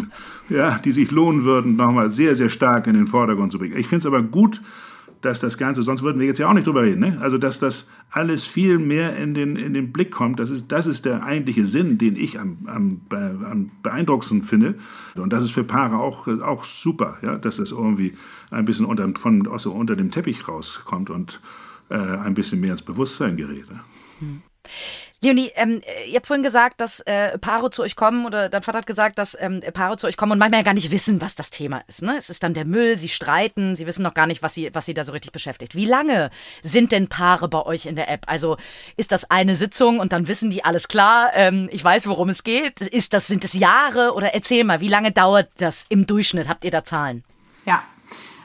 Ja, die sich lohnen würden, nochmal sehr, sehr stark in den Vordergrund zu bringen. Ich finde es aber gut, dass das Ganze, sonst würden wir jetzt ja auch nicht drüber reden, ne? also dass das alles viel mehr in den, in den Blick kommt, das ist, das ist der eigentliche Sinn, den ich am, am, am beeindruckendsten finde. Und das ist für Paare auch, auch super, ja? dass das irgendwie ein bisschen unter, von, also unter dem Teppich rauskommt und äh, ein bisschen mehr ins Bewusstsein gerät. Ne? Hm. Leonie, ähm, ihr habt vorhin gesagt, dass äh, Paare zu euch kommen oder dein Vater hat gesagt, dass ähm, Paare zu euch kommen und manchmal ja gar nicht wissen, was das Thema ist. Ne? Es ist dann der Müll, sie streiten, sie wissen noch gar nicht, was sie, was sie da so richtig beschäftigt. Wie lange sind denn Paare bei euch in der App? Also ist das eine Sitzung und dann wissen die alles klar, ähm, ich weiß, worum es geht? Ist das, sind es Jahre oder erzähl mal, wie lange dauert das im Durchschnitt? Habt ihr da Zahlen? Ja,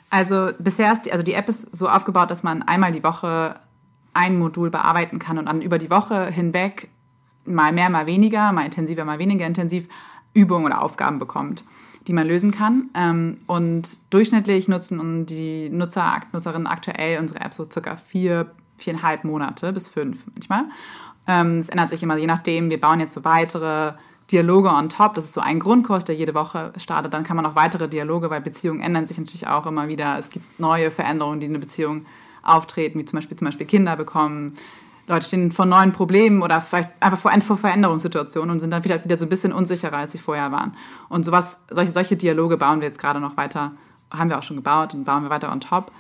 also bisher ist die, also die App ist so aufgebaut, dass man einmal die Woche ein Modul bearbeiten kann und dann über die Woche hinweg mal mehr, mal weniger, mal intensiver, mal weniger intensiv Übungen oder Aufgaben bekommt, die man lösen kann. Ähm, und durchschnittlich nutzen die Nutzer, Nutzerinnen aktuell unsere App so circa vier, viereinhalb Monate bis fünf manchmal. Ähm, es ändert sich immer je nachdem. Wir bauen jetzt so weitere Dialoge on top. Das ist so ein Grundkurs, der jede Woche startet. Dann kann man auch weitere Dialoge, weil Beziehungen ändern sich natürlich auch immer wieder. Es gibt neue Veränderungen, die eine Beziehung auftreten, wie zum Beispiel, zum Beispiel Kinder bekommen. Leute stehen vor neuen Problemen oder vielleicht einfach vor, vor Veränderungssituationen und sind dann wieder, wieder so ein bisschen unsicherer, als sie vorher waren. Und sowas, solche, solche Dialoge bauen wir jetzt gerade noch weiter, haben wir auch schon gebaut und bauen wir weiter on top.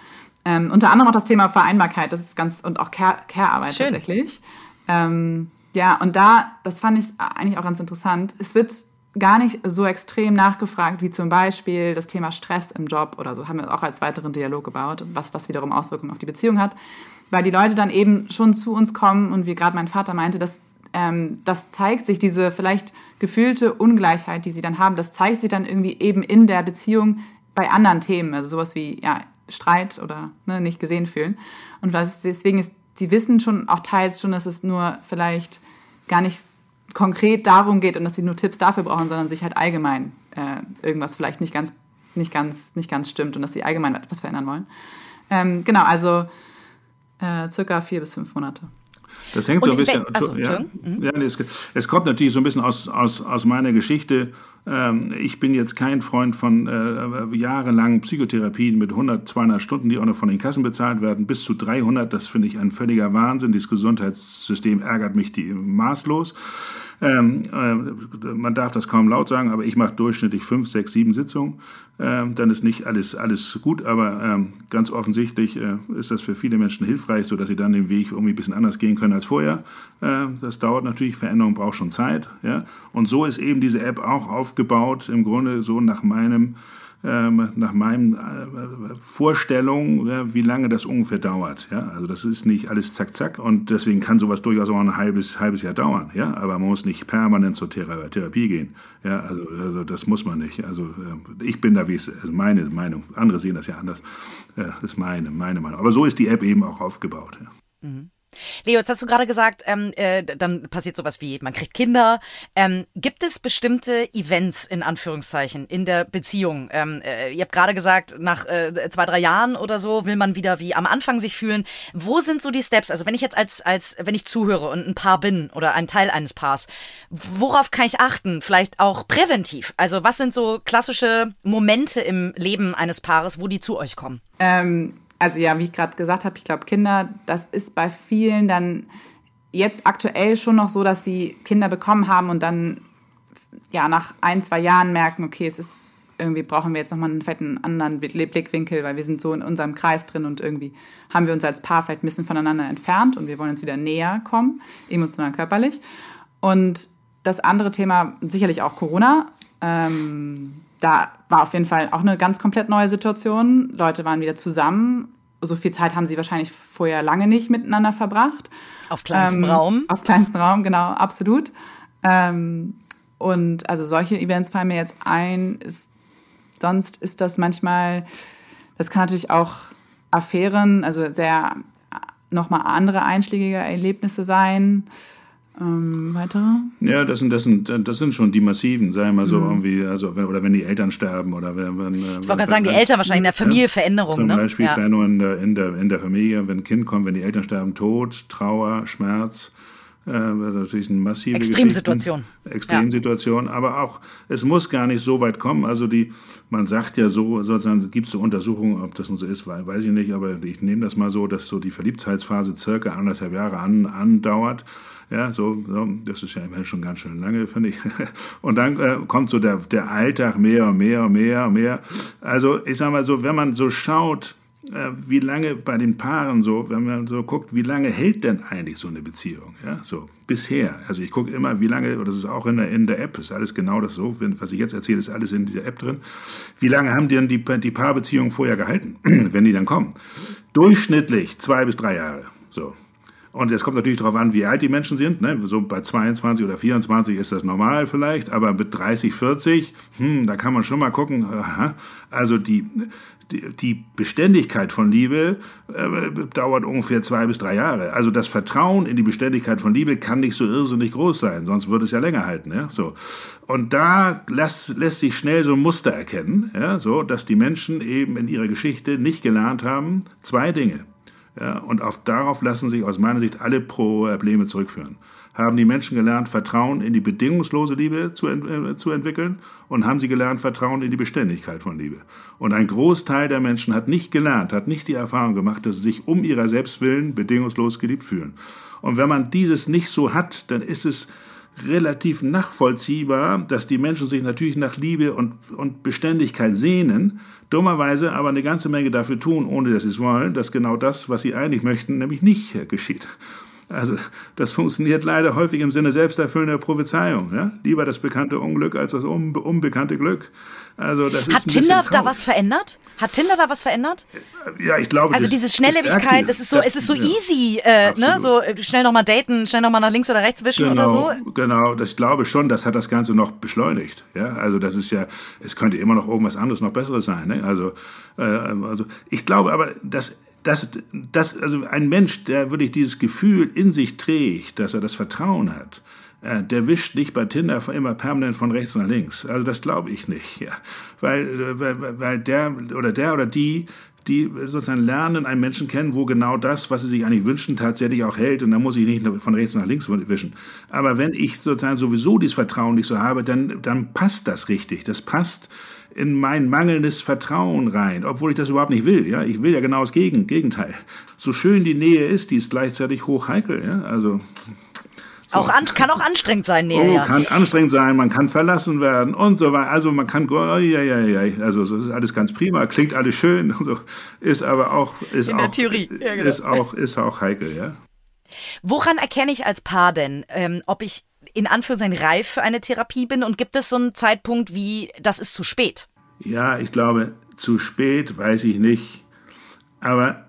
Ähm, unter anderem auch das Thema Vereinbarkeit, das ist ganz, und auch Care-Arbeit Care tatsächlich. Ähm, ja, und da, das fand ich eigentlich auch ganz interessant. Es wird gar nicht so extrem nachgefragt, wie zum Beispiel das Thema Stress im Job oder so, haben wir auch als weiteren Dialog gebaut, was das wiederum Auswirkungen auf die Beziehung hat, weil die Leute dann eben schon zu uns kommen und wie gerade mein Vater meinte, dass ähm, das zeigt sich, diese vielleicht gefühlte Ungleichheit, die sie dann haben, das zeigt sich dann irgendwie eben in der Beziehung bei anderen Themen, also sowas wie ja, Streit oder ne, nicht gesehen fühlen. Und was, deswegen ist, sie wissen schon auch teils schon, dass es nur vielleicht gar nicht konkret darum geht und dass sie nur Tipps dafür brauchen, sondern sich halt allgemein äh, irgendwas vielleicht nicht ganz, nicht, ganz, nicht ganz stimmt und dass sie allgemein etwas verändern wollen. Ähm, genau, also äh, circa vier bis fünf Monate. Das hängt so ein bisschen. Achso, ja, mhm. ja, es, es, kommt natürlich so ein bisschen aus, aus, aus meiner Geschichte. Ähm, ich bin jetzt kein Freund von äh, jahrelangen Psychotherapien mit 100, 200 Stunden, die auch noch von den Kassen bezahlt werden, bis zu 300. Das finde ich ein völliger Wahnsinn. Das Gesundheitssystem ärgert mich die, maßlos. Ähm, äh, man darf das kaum laut sagen, aber ich mache durchschnittlich fünf, sechs, sieben Sitzungen. Ähm, dann ist nicht alles, alles gut, aber ähm, ganz offensichtlich äh, ist das für viele Menschen hilfreich, sodass sie dann den Weg irgendwie ein bisschen anders gehen können als vorher. Äh, das dauert natürlich, Veränderung braucht schon Zeit. Ja? Und so ist eben diese App auch aufgebaut, im Grunde so nach meinem ähm, nach meinen äh, Vorstellungen, ja, wie lange das ungefähr dauert. Ja? Also das ist nicht alles zack, zack und deswegen kann sowas durchaus auch ein halbes, halbes Jahr dauern. Ja? Aber man muss nicht permanent zur Thera Therapie gehen. Ja? Also, also das muss man nicht. Also äh, ich bin da, wie es also meine Meinung, andere sehen das ja anders. Ja, das ist meine, meine Meinung. Aber so ist die App eben auch aufgebaut. Ja. Mhm. Leo, jetzt hast du gerade gesagt, ähm, äh, dann passiert sowas wie, man kriegt Kinder. Ähm, gibt es bestimmte Events in Anführungszeichen in der Beziehung? Ähm, äh, ihr habt gerade gesagt, nach äh, zwei, drei Jahren oder so will man wieder wie am Anfang sich fühlen. Wo sind so die Steps? Also wenn ich jetzt als, als wenn ich zuhöre und ein Paar bin oder ein Teil eines Paars, worauf kann ich achten? Vielleicht auch präventiv. Also was sind so klassische Momente im Leben eines Paares, wo die zu euch kommen? Ähm also ja, wie ich gerade gesagt habe, ich glaube, Kinder, das ist bei vielen dann jetzt aktuell schon noch so, dass sie Kinder bekommen haben und dann ja nach ein, zwei Jahren merken, okay, es ist irgendwie brauchen wir jetzt nochmal einen fetten anderen Blickwinkel, weil wir sind so in unserem Kreis drin und irgendwie haben wir uns als Paar vielleicht ein bisschen voneinander entfernt und wir wollen uns wieder näher kommen, emotional, körperlich. Und das andere Thema, sicherlich auch Corona. Ähm, da war auf jeden Fall auch eine ganz komplett neue Situation. Leute waren wieder zusammen. So viel Zeit haben sie wahrscheinlich vorher lange nicht miteinander verbracht. Auf kleinstem ähm, Raum. Auf kleinstem Raum, genau, absolut. Ähm, und also solche Events fallen mir jetzt ein. Ist, sonst ist das manchmal, das kann natürlich auch Affären, also sehr nochmal andere einschlägige Erlebnisse sein. Ähm, weitere? Ja, das sind, das, sind, das sind schon die massiven, sagen wir mal so, mhm. irgendwie, also, wenn, oder wenn die Eltern sterben oder wenn. wenn ich wollte gerade sagen, die Eltern wahrscheinlich in der Familie Veränderungen. Zum ne? Beispiel ja. Veränderungen in der, in, der, in der Familie, wenn ein Kind kommt, wenn die Eltern sterben, Tod, Trauer, Schmerz. Äh, natürlich eine massive Extremsituation. Extremsituation, ja. aber auch, es muss gar nicht so weit kommen. Also die, man sagt ja so, sozusagen, gibt es so Untersuchungen, ob das nun so ist, weiß ich nicht, aber ich nehme das mal so, dass so die Verliebtheitsphase circa anderthalb Jahre an, andauert. Ja, so, so, das ist ja immerhin schon ganz schön lange, finde ich. Und dann äh, kommt so der, der Alltag mehr mehr mehr mehr. Also ich sage mal so, wenn man so schaut, äh, wie lange bei den Paaren so, wenn man so guckt, wie lange hält denn eigentlich so eine Beziehung? Ja, so bisher. Also ich gucke immer, wie lange, das ist auch in der, in der App, ist alles genau das so, was ich jetzt erzähle, ist alles in dieser App drin. Wie lange haben denn die, die Paarbeziehungen vorher gehalten, wenn die dann kommen? Durchschnittlich zwei bis drei Jahre. So. Und es kommt natürlich darauf an, wie alt die Menschen sind. Ne? So bei 22 oder 24 ist das normal vielleicht, aber mit 30, 40, hm, da kann man schon mal gucken. Aha. Also die, die, die Beständigkeit von Liebe äh, dauert ungefähr zwei bis drei Jahre. Also das Vertrauen in die Beständigkeit von Liebe kann nicht so irrsinnig groß sein, sonst würde es ja länger halten. Ja? So. Und da lässt, lässt sich schnell so ein Muster erkennen, ja? so, dass die Menschen eben in ihrer Geschichte nicht gelernt haben, zwei Dinge. Ja, und auf, darauf lassen sich aus meiner Sicht alle Probleme zurückführen. Haben die Menschen gelernt, Vertrauen in die bedingungslose Liebe zu, äh, zu entwickeln und haben sie gelernt, Vertrauen in die Beständigkeit von Liebe. Und ein Großteil der Menschen hat nicht gelernt, hat nicht die Erfahrung gemacht, dass sie sich um ihrer Selbstwillen bedingungslos geliebt fühlen. Und wenn man dieses nicht so hat, dann ist es relativ nachvollziehbar, dass die Menschen sich natürlich nach Liebe und, und Beständigkeit sehnen, dummerweise aber eine ganze Menge dafür tun, ohne dass sie es wollen, dass genau das, was sie eigentlich möchten, nämlich nicht geschieht. Also das funktioniert leider häufig im Sinne selbsterfüllender Prophezeiung. Ja? Lieber das bekannte Unglück als das unbekannte Glück. Also das Hat Tinder da was verändert? Hat Tinder da was verändert? Ja, ich glaube. Also diese Schnelllebigkeit, das ist so, das, es ist so easy, äh, ne? So äh, schnell nochmal daten, schnell nochmal nach links oder rechts wischen genau, oder so. Genau, das ich glaube schon, das hat das Ganze noch beschleunigt. Ja, also das ist ja, es könnte immer noch irgendwas anderes, noch Besseres sein. Ne? Also, äh, also ich glaube aber, dass dass, dass also ein Mensch, der wirklich dieses Gefühl in sich trägt, dass er das Vertrauen hat, äh, der wischt nicht bei Tinder immer permanent von rechts nach links. Also das glaube ich nicht. Ja. Weil, weil, weil der oder der oder die, die sozusagen lernen, einen Menschen kennen, wo genau das, was sie sich eigentlich wünschen, tatsächlich auch hält. Und da muss ich nicht von rechts nach links wischen. Aber wenn ich sozusagen sowieso dieses Vertrauen nicht so habe, dann, dann passt das richtig. Das passt in mein mangelndes Vertrauen rein, obwohl ich das überhaupt nicht will. Ja, ich will ja genau das Gegenteil. So schön die Nähe ist, die ist gleichzeitig hoch heikel. Ja, also so. Auch an, kann auch anstrengend sein, Nähe. Oh, ja. kann anstrengend sein, man kann verlassen werden und so weiter. Also man kann, oh, ja, ja, ja, also das ist alles ganz prima, klingt alles schön, so, ist aber auch, ist In auch, der Theorie. Ja, genau. ist auch, ist auch heikel, ja. Woran erkenne ich als Paar denn, ähm, ob ich in Anführungszeichen reif für eine Therapie bin und gibt es so einen Zeitpunkt wie, das ist zu spät? Ja, ich glaube, zu spät, weiß ich nicht. Aber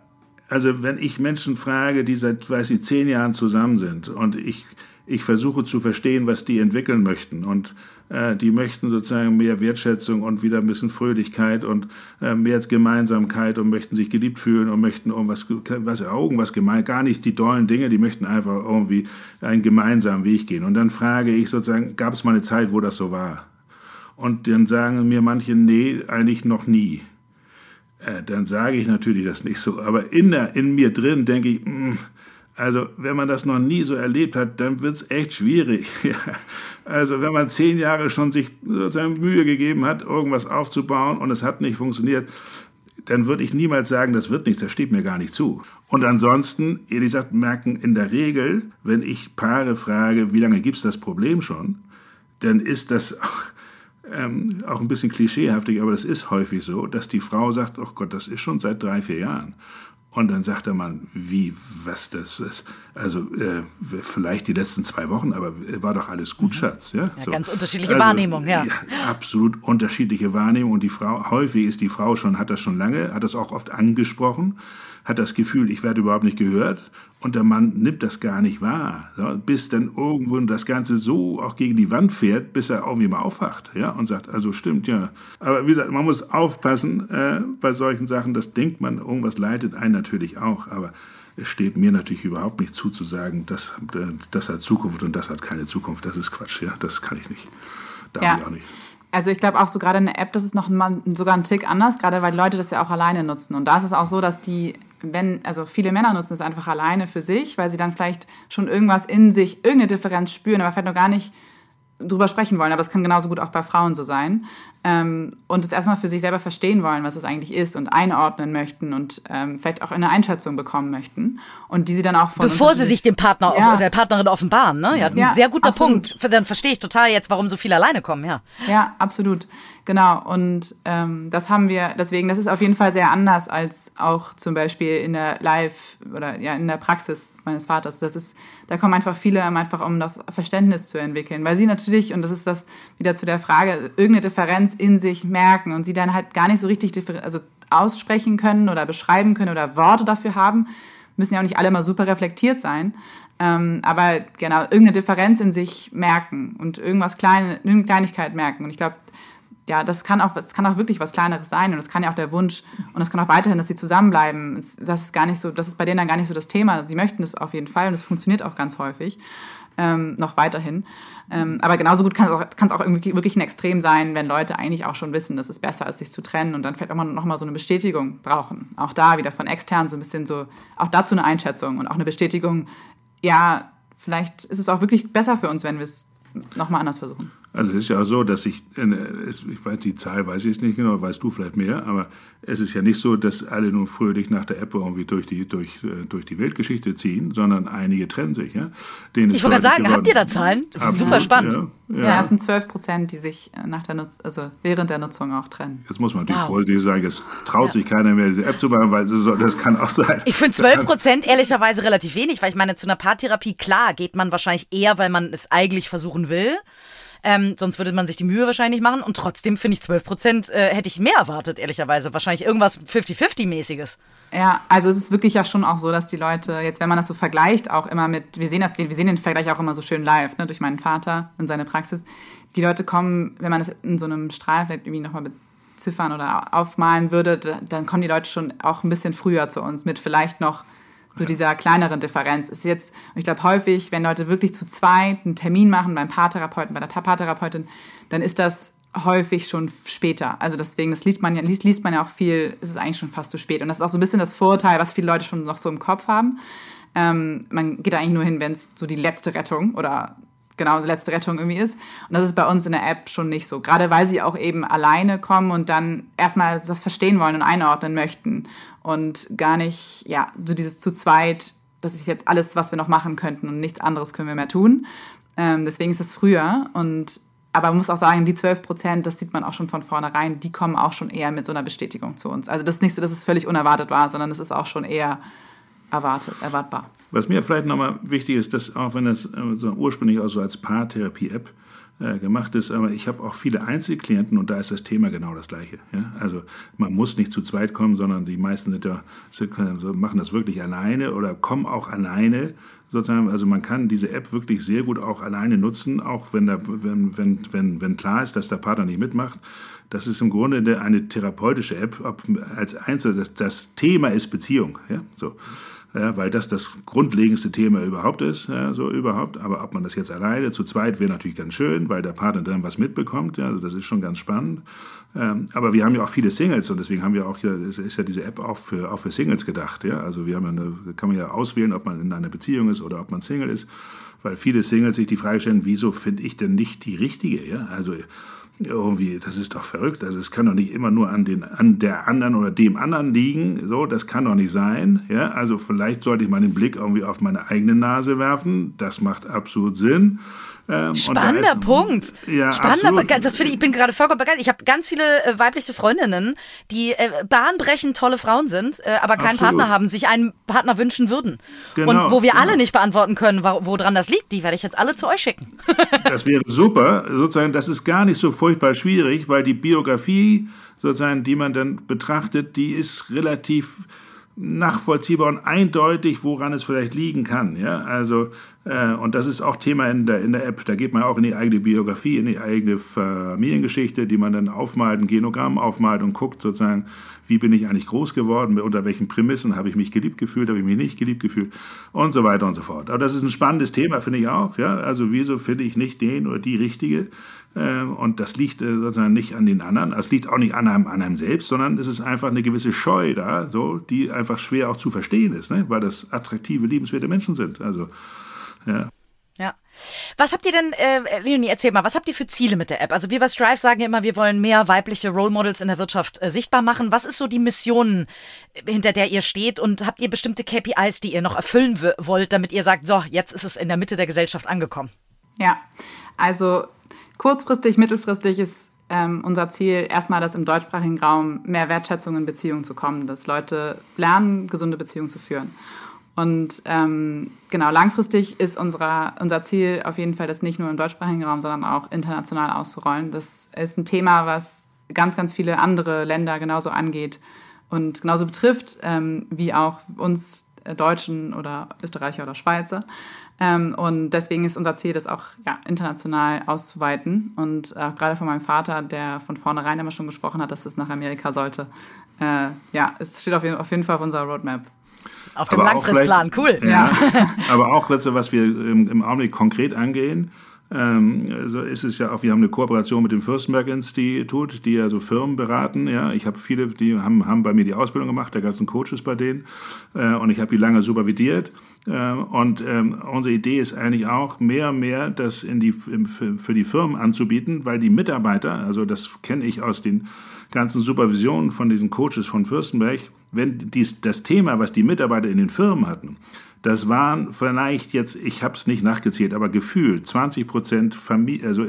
also wenn ich Menschen frage, die seit, weiß ich, zehn Jahren zusammen sind und ich, ich versuche zu verstehen, was die entwickeln möchten und äh, die möchten sozusagen mehr Wertschätzung und wieder ein bisschen Fröhlichkeit und äh, mehr Gemeinsamkeit und möchten sich geliebt fühlen und möchten irgendwas, was, irgendwas gemein, gar nicht die dollen Dinge, die möchten einfach irgendwie einen gemeinsamen Weg gehen. Und dann frage ich sozusagen, gab es mal eine Zeit, wo das so war? Und dann sagen mir manche, nee, eigentlich noch nie. Äh, dann sage ich natürlich das nicht so. Aber in, der, in mir drin denke ich, mh, mm, also wenn man das noch nie so erlebt hat, dann wird es echt schwierig. also wenn man zehn Jahre schon sich sozusagen Mühe gegeben hat, irgendwas aufzubauen und es hat nicht funktioniert, dann würde ich niemals sagen, das wird nichts, das steht mir gar nicht zu. Und ansonsten, ehrlich gesagt, merken in der Regel, wenn ich Paare frage, wie lange gibt es das Problem schon, dann ist das ähm, auch ein bisschen klischeehaftig, aber das ist häufig so, dass die Frau sagt, oh Gott, das ist schon seit drei, vier Jahren. Und dann sagt der Mann, wie, was das ist. Also äh, vielleicht die letzten zwei Wochen, aber war doch alles gut, mhm. Schatz. Ja, ja so. ganz unterschiedliche also, Wahrnehmung, ja. ja. Absolut unterschiedliche Wahrnehmung. Und die Frau, häufig ist die Frau schon, hat das schon lange, hat das auch oft angesprochen hat das Gefühl, ich werde überhaupt nicht gehört und der Mann nimmt das gar nicht wahr, ja, bis dann irgendwo das Ganze so auch gegen die Wand fährt, bis er irgendwie mal aufwacht ja, und sagt, also stimmt, ja. Aber wie gesagt, man muss aufpassen äh, bei solchen Sachen, das denkt man, irgendwas leitet einen natürlich auch, aber es steht mir natürlich überhaupt nicht zu, zu sagen, das, das hat Zukunft und das hat keine Zukunft. Das ist Quatsch, ja, das kann ich nicht. Darf ja. ich auch nicht. Also ich glaube auch so gerade in der App, das ist noch mal, sogar ein Tick anders, gerade weil Leute das ja auch alleine nutzen. Und da ist es auch so, dass die, wenn, also viele Männer nutzen es einfach alleine für sich, weil sie dann vielleicht schon irgendwas in sich, irgendeine Differenz spüren, aber vielleicht noch gar nicht drüber sprechen wollen, aber es kann genauso gut auch bei Frauen so sein. Ähm, und es erstmal für sich selber verstehen wollen, was es eigentlich ist und einordnen möchten und ähm, vielleicht auch eine Einschätzung bekommen möchten. Und die sie dann auch von. Bevor sie sich dem Partner ja. der Partnerin offenbaren, ne? Ja, ja ein sehr guter absolut. Punkt. Dann verstehe ich total jetzt, warum so viele alleine kommen, ja. Ja, absolut. Genau, und ähm, das haben wir, deswegen, das ist auf jeden Fall sehr anders als auch zum Beispiel in der Live- oder ja, in der Praxis meines Vaters. Das ist, da kommen einfach viele einfach, um das Verständnis zu entwickeln, weil sie natürlich, und das ist das wieder zu der Frage, irgendeine Differenz in sich merken und sie dann halt gar nicht so richtig also aussprechen können oder beschreiben können oder Worte dafür haben, müssen ja auch nicht alle mal super reflektiert sein. Ähm, aber genau, irgendeine Differenz in sich merken und irgendwas kleine, irgendeine Kleinigkeit merken. Und ich glaube, ja, das kann auch, das kann auch wirklich was Kleineres sein und das kann ja auch der Wunsch und das kann auch weiterhin, dass sie zusammenbleiben. Das ist gar nicht so, das ist bei denen dann gar nicht so das Thema. Sie möchten es auf jeden Fall und es funktioniert auch ganz häufig ähm, noch weiterhin. Ähm, aber genauso gut kann es auch, kann es auch irgendwie wirklich ein Extrem sein, wenn Leute eigentlich auch schon wissen, dass es besser ist, sich zu trennen und dann vielleicht auch mal, noch mal so eine Bestätigung brauchen. Auch da wieder von extern so ein bisschen so, auch dazu eine Einschätzung und auch eine Bestätigung, ja, vielleicht ist es auch wirklich besser für uns, wenn wir es nochmal anders versuchen. Also es ist ja auch so, dass ich, ich weiß die Zahl, weiß ich nicht genau, weißt du vielleicht mehr, aber es ist ja nicht so, dass alle nur fröhlich nach der App irgendwie durch die, durch, äh, durch die Weltgeschichte ziehen, sondern einige trennen sich. Ja? Denen ich wollte gerade sagen, geworden. habt ihr da Zahlen? Absolut, Super spannend. Ja, ja. ja, es sind 12 Prozent, die sich äh, nach der Nutz also während der Nutzung auch trennen. Jetzt muss man natürlich wow. vorsichtig sagen, es traut ja. sich keiner mehr, diese App zu machen, weil das kann auch sein. Ich finde 12 Prozent ehrlicherweise relativ wenig, weil ich meine, zu einer Paartherapie, klar, geht man wahrscheinlich eher, weil man es eigentlich versuchen will. Ähm, sonst würde man sich die Mühe wahrscheinlich machen. Und trotzdem finde ich 12 Prozent äh, hätte ich mehr erwartet, ehrlicherweise. Wahrscheinlich irgendwas 50-50-mäßiges. Ja, also es ist wirklich ja schon auch so, dass die Leute, jetzt wenn man das so vergleicht, auch immer mit, wir sehen, das, wir sehen den Vergleich auch immer so schön live, ne, durch meinen Vater und seine Praxis. Die Leute kommen, wenn man das in so einem Strahl vielleicht irgendwie nochmal beziffern oder aufmalen würde, dann kommen die Leute schon auch ein bisschen früher zu uns mit vielleicht noch so dieser kleineren Differenz ist jetzt, ich glaube häufig, wenn Leute wirklich zu zweit einen Termin machen beim Paartherapeuten, bei der Paartherapeutin, dann ist das häufig schon später. Also deswegen, das liest man ja, liest, liest man ja auch viel, ist es eigentlich schon fast zu spät. Und das ist auch so ein bisschen das Vorurteil, was viele Leute schon noch so im Kopf haben. Ähm, man geht eigentlich nur hin, wenn es so die letzte Rettung oder genau die letzte Rettung irgendwie ist. Und das ist bei uns in der App schon nicht so. Gerade weil sie auch eben alleine kommen und dann erstmal das verstehen wollen und einordnen möchten und gar nicht, ja, so dieses zu zweit, das ist jetzt alles, was wir noch machen könnten und nichts anderes können wir mehr tun. Ähm, deswegen ist es früher und aber man muss auch sagen, die 12 Prozent, das sieht man auch schon von vornherein, die kommen auch schon eher mit so einer Bestätigung zu uns. Also das ist nicht so, dass es völlig unerwartet war, sondern es ist auch schon eher erwartet, erwartbar. Was mir vielleicht nochmal wichtig ist, dass auch wenn das äh, ursprünglich auch so als Paartherapie-App äh, gemacht ist, aber ich habe auch viele Einzelklienten und da ist das Thema genau das gleiche. Ja? Also man muss nicht zu zweit kommen, sondern die meisten sind ja, sind, machen das wirklich alleine oder kommen auch alleine sozusagen, also man kann diese App wirklich sehr gut auch alleine nutzen, auch wenn, da, wenn, wenn, wenn, wenn klar ist, dass der Partner nicht mitmacht. Das ist im Grunde eine therapeutische App, ob als Einzel, das, das Thema ist Beziehung. Ja? So ja, weil das das grundlegendste Thema überhaupt ist, ja, so überhaupt. Aber ob man das jetzt alleine, zu zweit, wäre natürlich ganz schön, weil der Partner dann was mitbekommt. Ja, also das ist schon ganz spannend. Ähm, aber wir haben ja auch viele Singles und deswegen haben wir auch hier, ist ja diese App auch für, auch für Singles gedacht. Ja, also wir haben ja eine, kann man ja auswählen, ob man in einer Beziehung ist oder ob man Single ist, weil viele Singles sich die Frage stellen, wieso finde ich denn nicht die richtige? Ja, also irgendwie, das ist doch verrückt. Also es kann doch nicht immer nur an, den, an der anderen oder dem anderen liegen. So, das kann doch nicht sein. Ja, also vielleicht sollte ich mal den Blick irgendwie auf meine eigene Nase werfen. Das macht absolut Sinn. Ähm, Spannender ist, Punkt. Ja, Spannender, das finde ich, ich bin gerade vollkommen begeistert. Ich habe ganz viele äh, weibliche Freundinnen, die äh, bahnbrechend tolle Frauen sind, äh, aber keinen absolut. Partner haben, sich einen Partner wünschen würden. Genau, Und wo wir genau. alle nicht beantworten können, woran das liegt, die werde ich jetzt alle zu euch schicken. das wäre super. Sozusagen, das ist gar nicht so furchtbar schwierig, weil die Biografie, sozusagen, die man dann betrachtet, die ist relativ nachvollziehbar und eindeutig, woran es vielleicht liegen kann. Ja? Also, und das ist auch Thema in der, in der App. Da geht man auch in die eigene Biografie, in die eigene Familiengeschichte, die man dann aufmalt, ein Genogramm aufmalt und guckt sozusagen, wie bin ich eigentlich groß geworden, unter welchen Prämissen habe ich mich geliebt gefühlt, habe ich mich nicht geliebt gefühlt und so weiter und so fort. Aber das ist ein spannendes Thema, finde ich auch. Ja? Also wieso finde ich nicht den oder die Richtige? Ähm, und das liegt äh, sozusagen nicht an den anderen, es liegt auch nicht an einem, an einem selbst, sondern es ist einfach eine gewisse Scheu da, so, die einfach schwer auch zu verstehen ist, ne? weil das attraktive, liebenswerte Menschen sind. Also, ja. Ja. Was habt ihr denn, äh, Leonie, erzähl mal, was habt ihr für Ziele mit der App? Also wir bei Strive sagen ja immer, wir wollen mehr weibliche Role Models in der Wirtschaft äh, sichtbar machen. Was ist so die Mission, hinter der ihr steht? Und habt ihr bestimmte KPIs, die ihr noch erfüllen wollt, damit ihr sagt, so, jetzt ist es in der Mitte der Gesellschaft angekommen? Ja, also Kurzfristig, mittelfristig ist ähm, unser Ziel erstmal, dass im deutschsprachigen Raum mehr Wertschätzung in Beziehungen zu kommen, dass Leute lernen, gesunde Beziehungen zu führen. Und ähm, genau, langfristig ist unser, unser Ziel auf jeden Fall, das nicht nur im deutschsprachigen Raum, sondern auch international auszurollen. Das ist ein Thema, was ganz, ganz viele andere Länder genauso angeht und genauso betrifft, ähm, wie auch uns Deutschen oder Österreicher oder Schweizer. Ähm, und deswegen ist unser Ziel, das auch ja, international auszuweiten. Und äh, gerade von meinem Vater, der von vornherein immer schon gesprochen hat, dass es nach Amerika sollte. Äh, ja, es steht auf, auf, jeden Fall auf unserer Roadmap. Auf dem Langfristplan, cool. Ja, ja. aber auch, was wir im, im Augenblick konkret angehen, ähm, so ist es ja auch, wir haben eine Kooperation mit dem Fürstenberg-Institut, die ja so Firmen beraten. Ja, ich habe viele, die haben, haben bei mir die Ausbildung gemacht, der ganzen Coaches bei denen, äh, und ich habe die lange supervidiert. Äh, und ähm, unsere Idee ist eigentlich auch, mehr und mehr das in die, für die Firmen anzubieten, weil die Mitarbeiter, also das kenne ich aus den ganzen Supervisionen von diesen Coaches von Fürstenberg, wenn dies, das Thema, was die Mitarbeiter in den Firmen hatten, das waren vielleicht jetzt, ich habe es nicht nachgezählt, aber gefühlt 20 Prozent Familie, also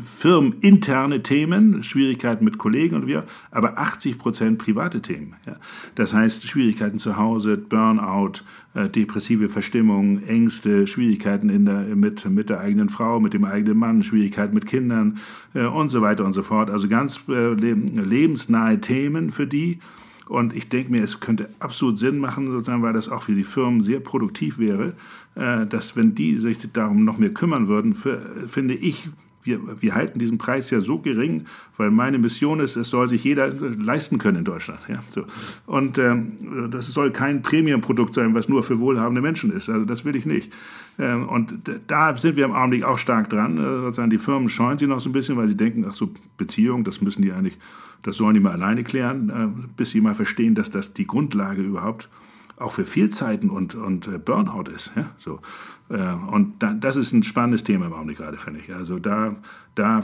firmeninterne Themen, Schwierigkeiten mit Kollegen und wir, aber 80 Prozent private Themen. Ja. Das heißt Schwierigkeiten zu Hause, Burnout, äh, depressive Verstimmung, Ängste, Schwierigkeiten in der, mit, mit der eigenen Frau, mit dem eigenen Mann, Schwierigkeiten mit Kindern äh, und so weiter und so fort. Also ganz äh, lebensnahe Themen für die. Und ich denke mir, es könnte absolut Sinn machen, sozusagen, weil das auch für die Firmen sehr produktiv wäre, äh, dass wenn die sich darum noch mehr kümmern würden, für, finde ich, wir, wir halten diesen Preis ja so gering, weil meine Mission ist, es soll sich jeder leisten können in Deutschland. Ja, so. Und ähm, das soll kein Premium-Produkt sein, was nur für wohlhabende Menschen ist. Also das will ich nicht. Ähm, und da sind wir im Augenblick auch stark dran. Äh, sozusagen die Firmen scheuen sie noch so ein bisschen, weil sie denken, ach so, Beziehung, das müssen die eigentlich, das sollen die mal alleine klären, äh, bis sie mal verstehen, dass das die Grundlage überhaupt auch für Fehlzeiten und, und äh, Burnout ist. Ja? So. Äh, und da, das ist ein spannendes Thema im Augenblick gerade, finde ich. Also da, da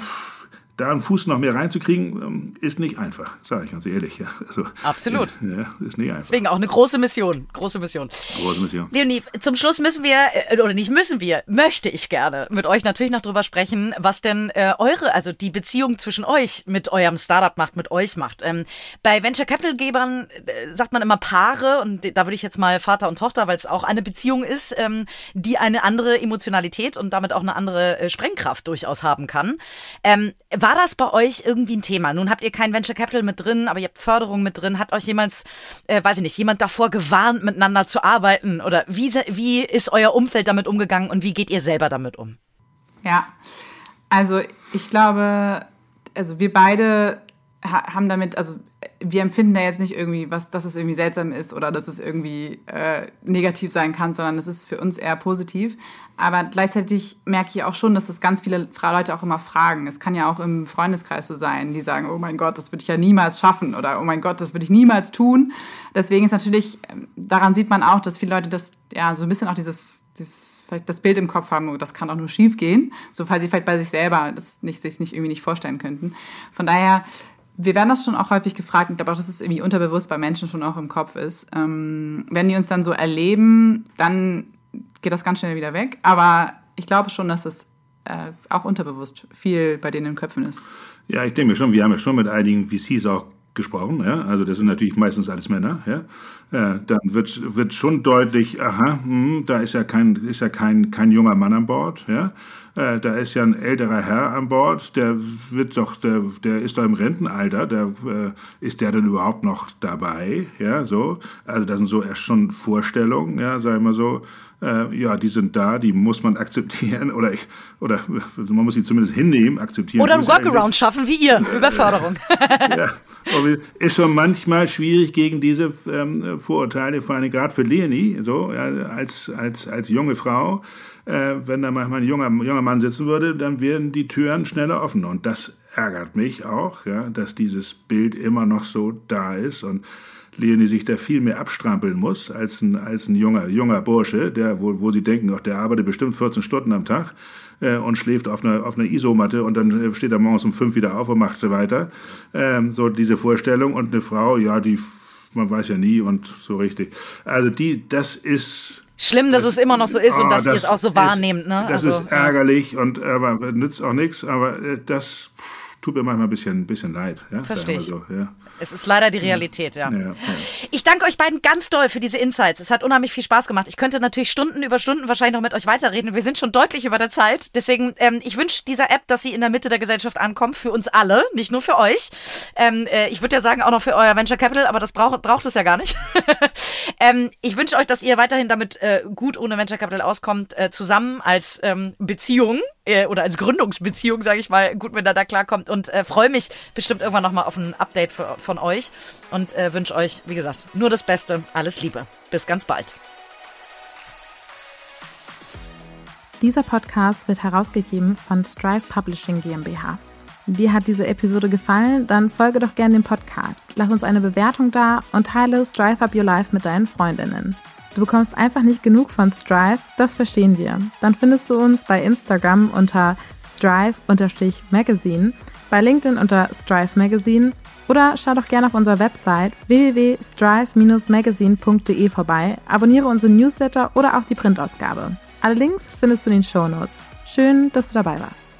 da einen Fuß noch mehr reinzukriegen, ähm, ist nicht einfach, sage ich ganz ehrlich. Also, Absolut. Ja, ist nicht einfach. Deswegen auch eine große Mission. Große Mission. Große Mission. Leonie, zum Schluss müssen wir, äh, oder nicht müssen wir, möchte ich gerne mit euch natürlich noch drüber sprechen, was denn äh, eure, also die Beziehung zwischen euch mit eurem Startup macht, mit euch macht. Ähm, bei Venture Capital Gebern äh, sagt man immer Paare und da würde ich jetzt mal Vater und Tochter, weil es auch eine Beziehung ist, ähm, die eine andere Emotionalität und damit auch eine andere äh, Sprengkraft durchaus haben kann. Ähm, war das bei euch irgendwie ein Thema? Nun habt ihr kein Venture Capital mit drin, aber ihr habt Förderung mit drin. Hat euch jemals, äh, weiß ich nicht, jemand davor gewarnt, miteinander zu arbeiten? Oder wie, wie ist euer Umfeld damit umgegangen und wie geht ihr selber damit um? Ja, also ich glaube, also wir beide haben damit, also wir empfinden da jetzt nicht irgendwie, was, dass es irgendwie seltsam ist oder dass es irgendwie äh, negativ sein kann, sondern es ist für uns eher positiv. Aber gleichzeitig merke ich auch schon, dass das ganz viele Leute auch immer fragen. Es kann ja auch im Freundeskreis so sein, die sagen, oh mein Gott, das würde ich ja niemals schaffen oder oh mein Gott, das würde ich niemals tun. Deswegen ist natürlich, ähm, daran sieht man auch, dass viele Leute das, ja, so ein bisschen auch dieses, dieses vielleicht das Bild im Kopf haben, oh, das kann auch nur schief gehen, so falls sie vielleicht bei sich selber das nicht, sich nicht irgendwie nicht vorstellen könnten. Von daher wir werden das schon auch häufig gefragt, ich glaube auch, dass es irgendwie unterbewusst bei Menschen schon auch im Kopf ist. Ähm, wenn die uns dann so erleben, dann geht das ganz schnell wieder weg. Aber ich glaube schon, dass es äh, auch unterbewusst viel bei denen in Köpfen ist. Ja, ich denke schon, wir haben ja schon mit einigen VCs auch gesprochen, ja, also das sind natürlich meistens alles Männer, ja, äh, dann wird, wird schon deutlich, aha, hm, da ist ja kein, ist ja kein, kein junger Mann an Bord, ja, äh, da ist ja ein älterer Herr an Bord, der wird doch, der, der ist doch im Rentenalter, der, äh, ist der denn überhaupt noch dabei, ja, so, also das sind so erst schon Vorstellungen, ja, sagen wir so, äh, ja, die sind da, die muss man akzeptieren oder, ich, oder man muss sie zumindest hinnehmen, akzeptieren. Oder ein Workaround schaffen wie ihr, Überförderung. ja, ist schon manchmal schwierig gegen diese ähm, Vorurteile, vor allem gerade für Leonie, so ja, als, als, als junge Frau. Äh, wenn da manchmal ein junger, junger Mann sitzen würde, dann wären die Türen schneller offen. Und das ärgert mich auch, ja, dass dieses Bild immer noch so da ist. Und Leonie sich da viel mehr abstrampeln muss als ein, als ein junger, junger Bursche, der, wo, wo sie denken, ach, der arbeitet bestimmt 14 Stunden am Tag äh, und schläft auf einer, auf einer Isomatte und dann äh, steht er morgens um fünf wieder auf und macht weiter. Ähm, so diese Vorstellung. Und eine Frau, ja, die, man weiß ja nie und so richtig. Also die, das ist Schlimm, dass das, es immer noch so ist oh, und dass ihr es auch so wahrnehmt. Ne? Das also, ist ärgerlich und aber nützt auch nichts. Aber äh, das pff, tut mir manchmal ein bisschen, ein bisschen leid. Ja, Verstehe ich. So, ja. Es ist leider die Realität, ja. Ja. Ich danke euch beiden ganz doll für diese Insights. Es hat unheimlich viel Spaß gemacht. Ich könnte natürlich Stunden über Stunden wahrscheinlich noch mit euch weiterreden. Wir sind schon deutlich über der Zeit. Deswegen, ähm, ich wünsche dieser App, dass sie in der Mitte der Gesellschaft ankommt, für uns alle, nicht nur für euch. Ähm, äh, ich würde ja sagen, auch noch für euer Venture Capital, aber das braucht, braucht es ja gar nicht. ähm, ich wünsche euch, dass ihr weiterhin damit äh, gut ohne Venture Capital auskommt, äh, zusammen als ähm, Beziehung äh, oder als Gründungsbeziehung, sage ich mal, gut miteinander klarkommt und äh, freue mich bestimmt irgendwann nochmal auf ein Update für, von euch und äh, wünsche euch, wie gesagt, nur das Beste. Alles Liebe. Bis ganz bald. Dieser Podcast wird herausgegeben von Strive Publishing GmbH. Dir hat diese Episode gefallen? Dann folge doch gerne dem Podcast. Lass uns eine Bewertung da und teile Strive Up Your Life mit deinen Freundinnen. Du bekommst einfach nicht genug von Strive, das verstehen wir. Dann findest du uns bei Instagram unter strive-magazine, bei LinkedIn unter Strive Magazine oder schau doch gerne auf unserer Website www.strive-magazine.de vorbei, abonniere unsere Newsletter oder auch die Printausgabe. Alle Links findest du in den Show Notes. Schön, dass du dabei warst.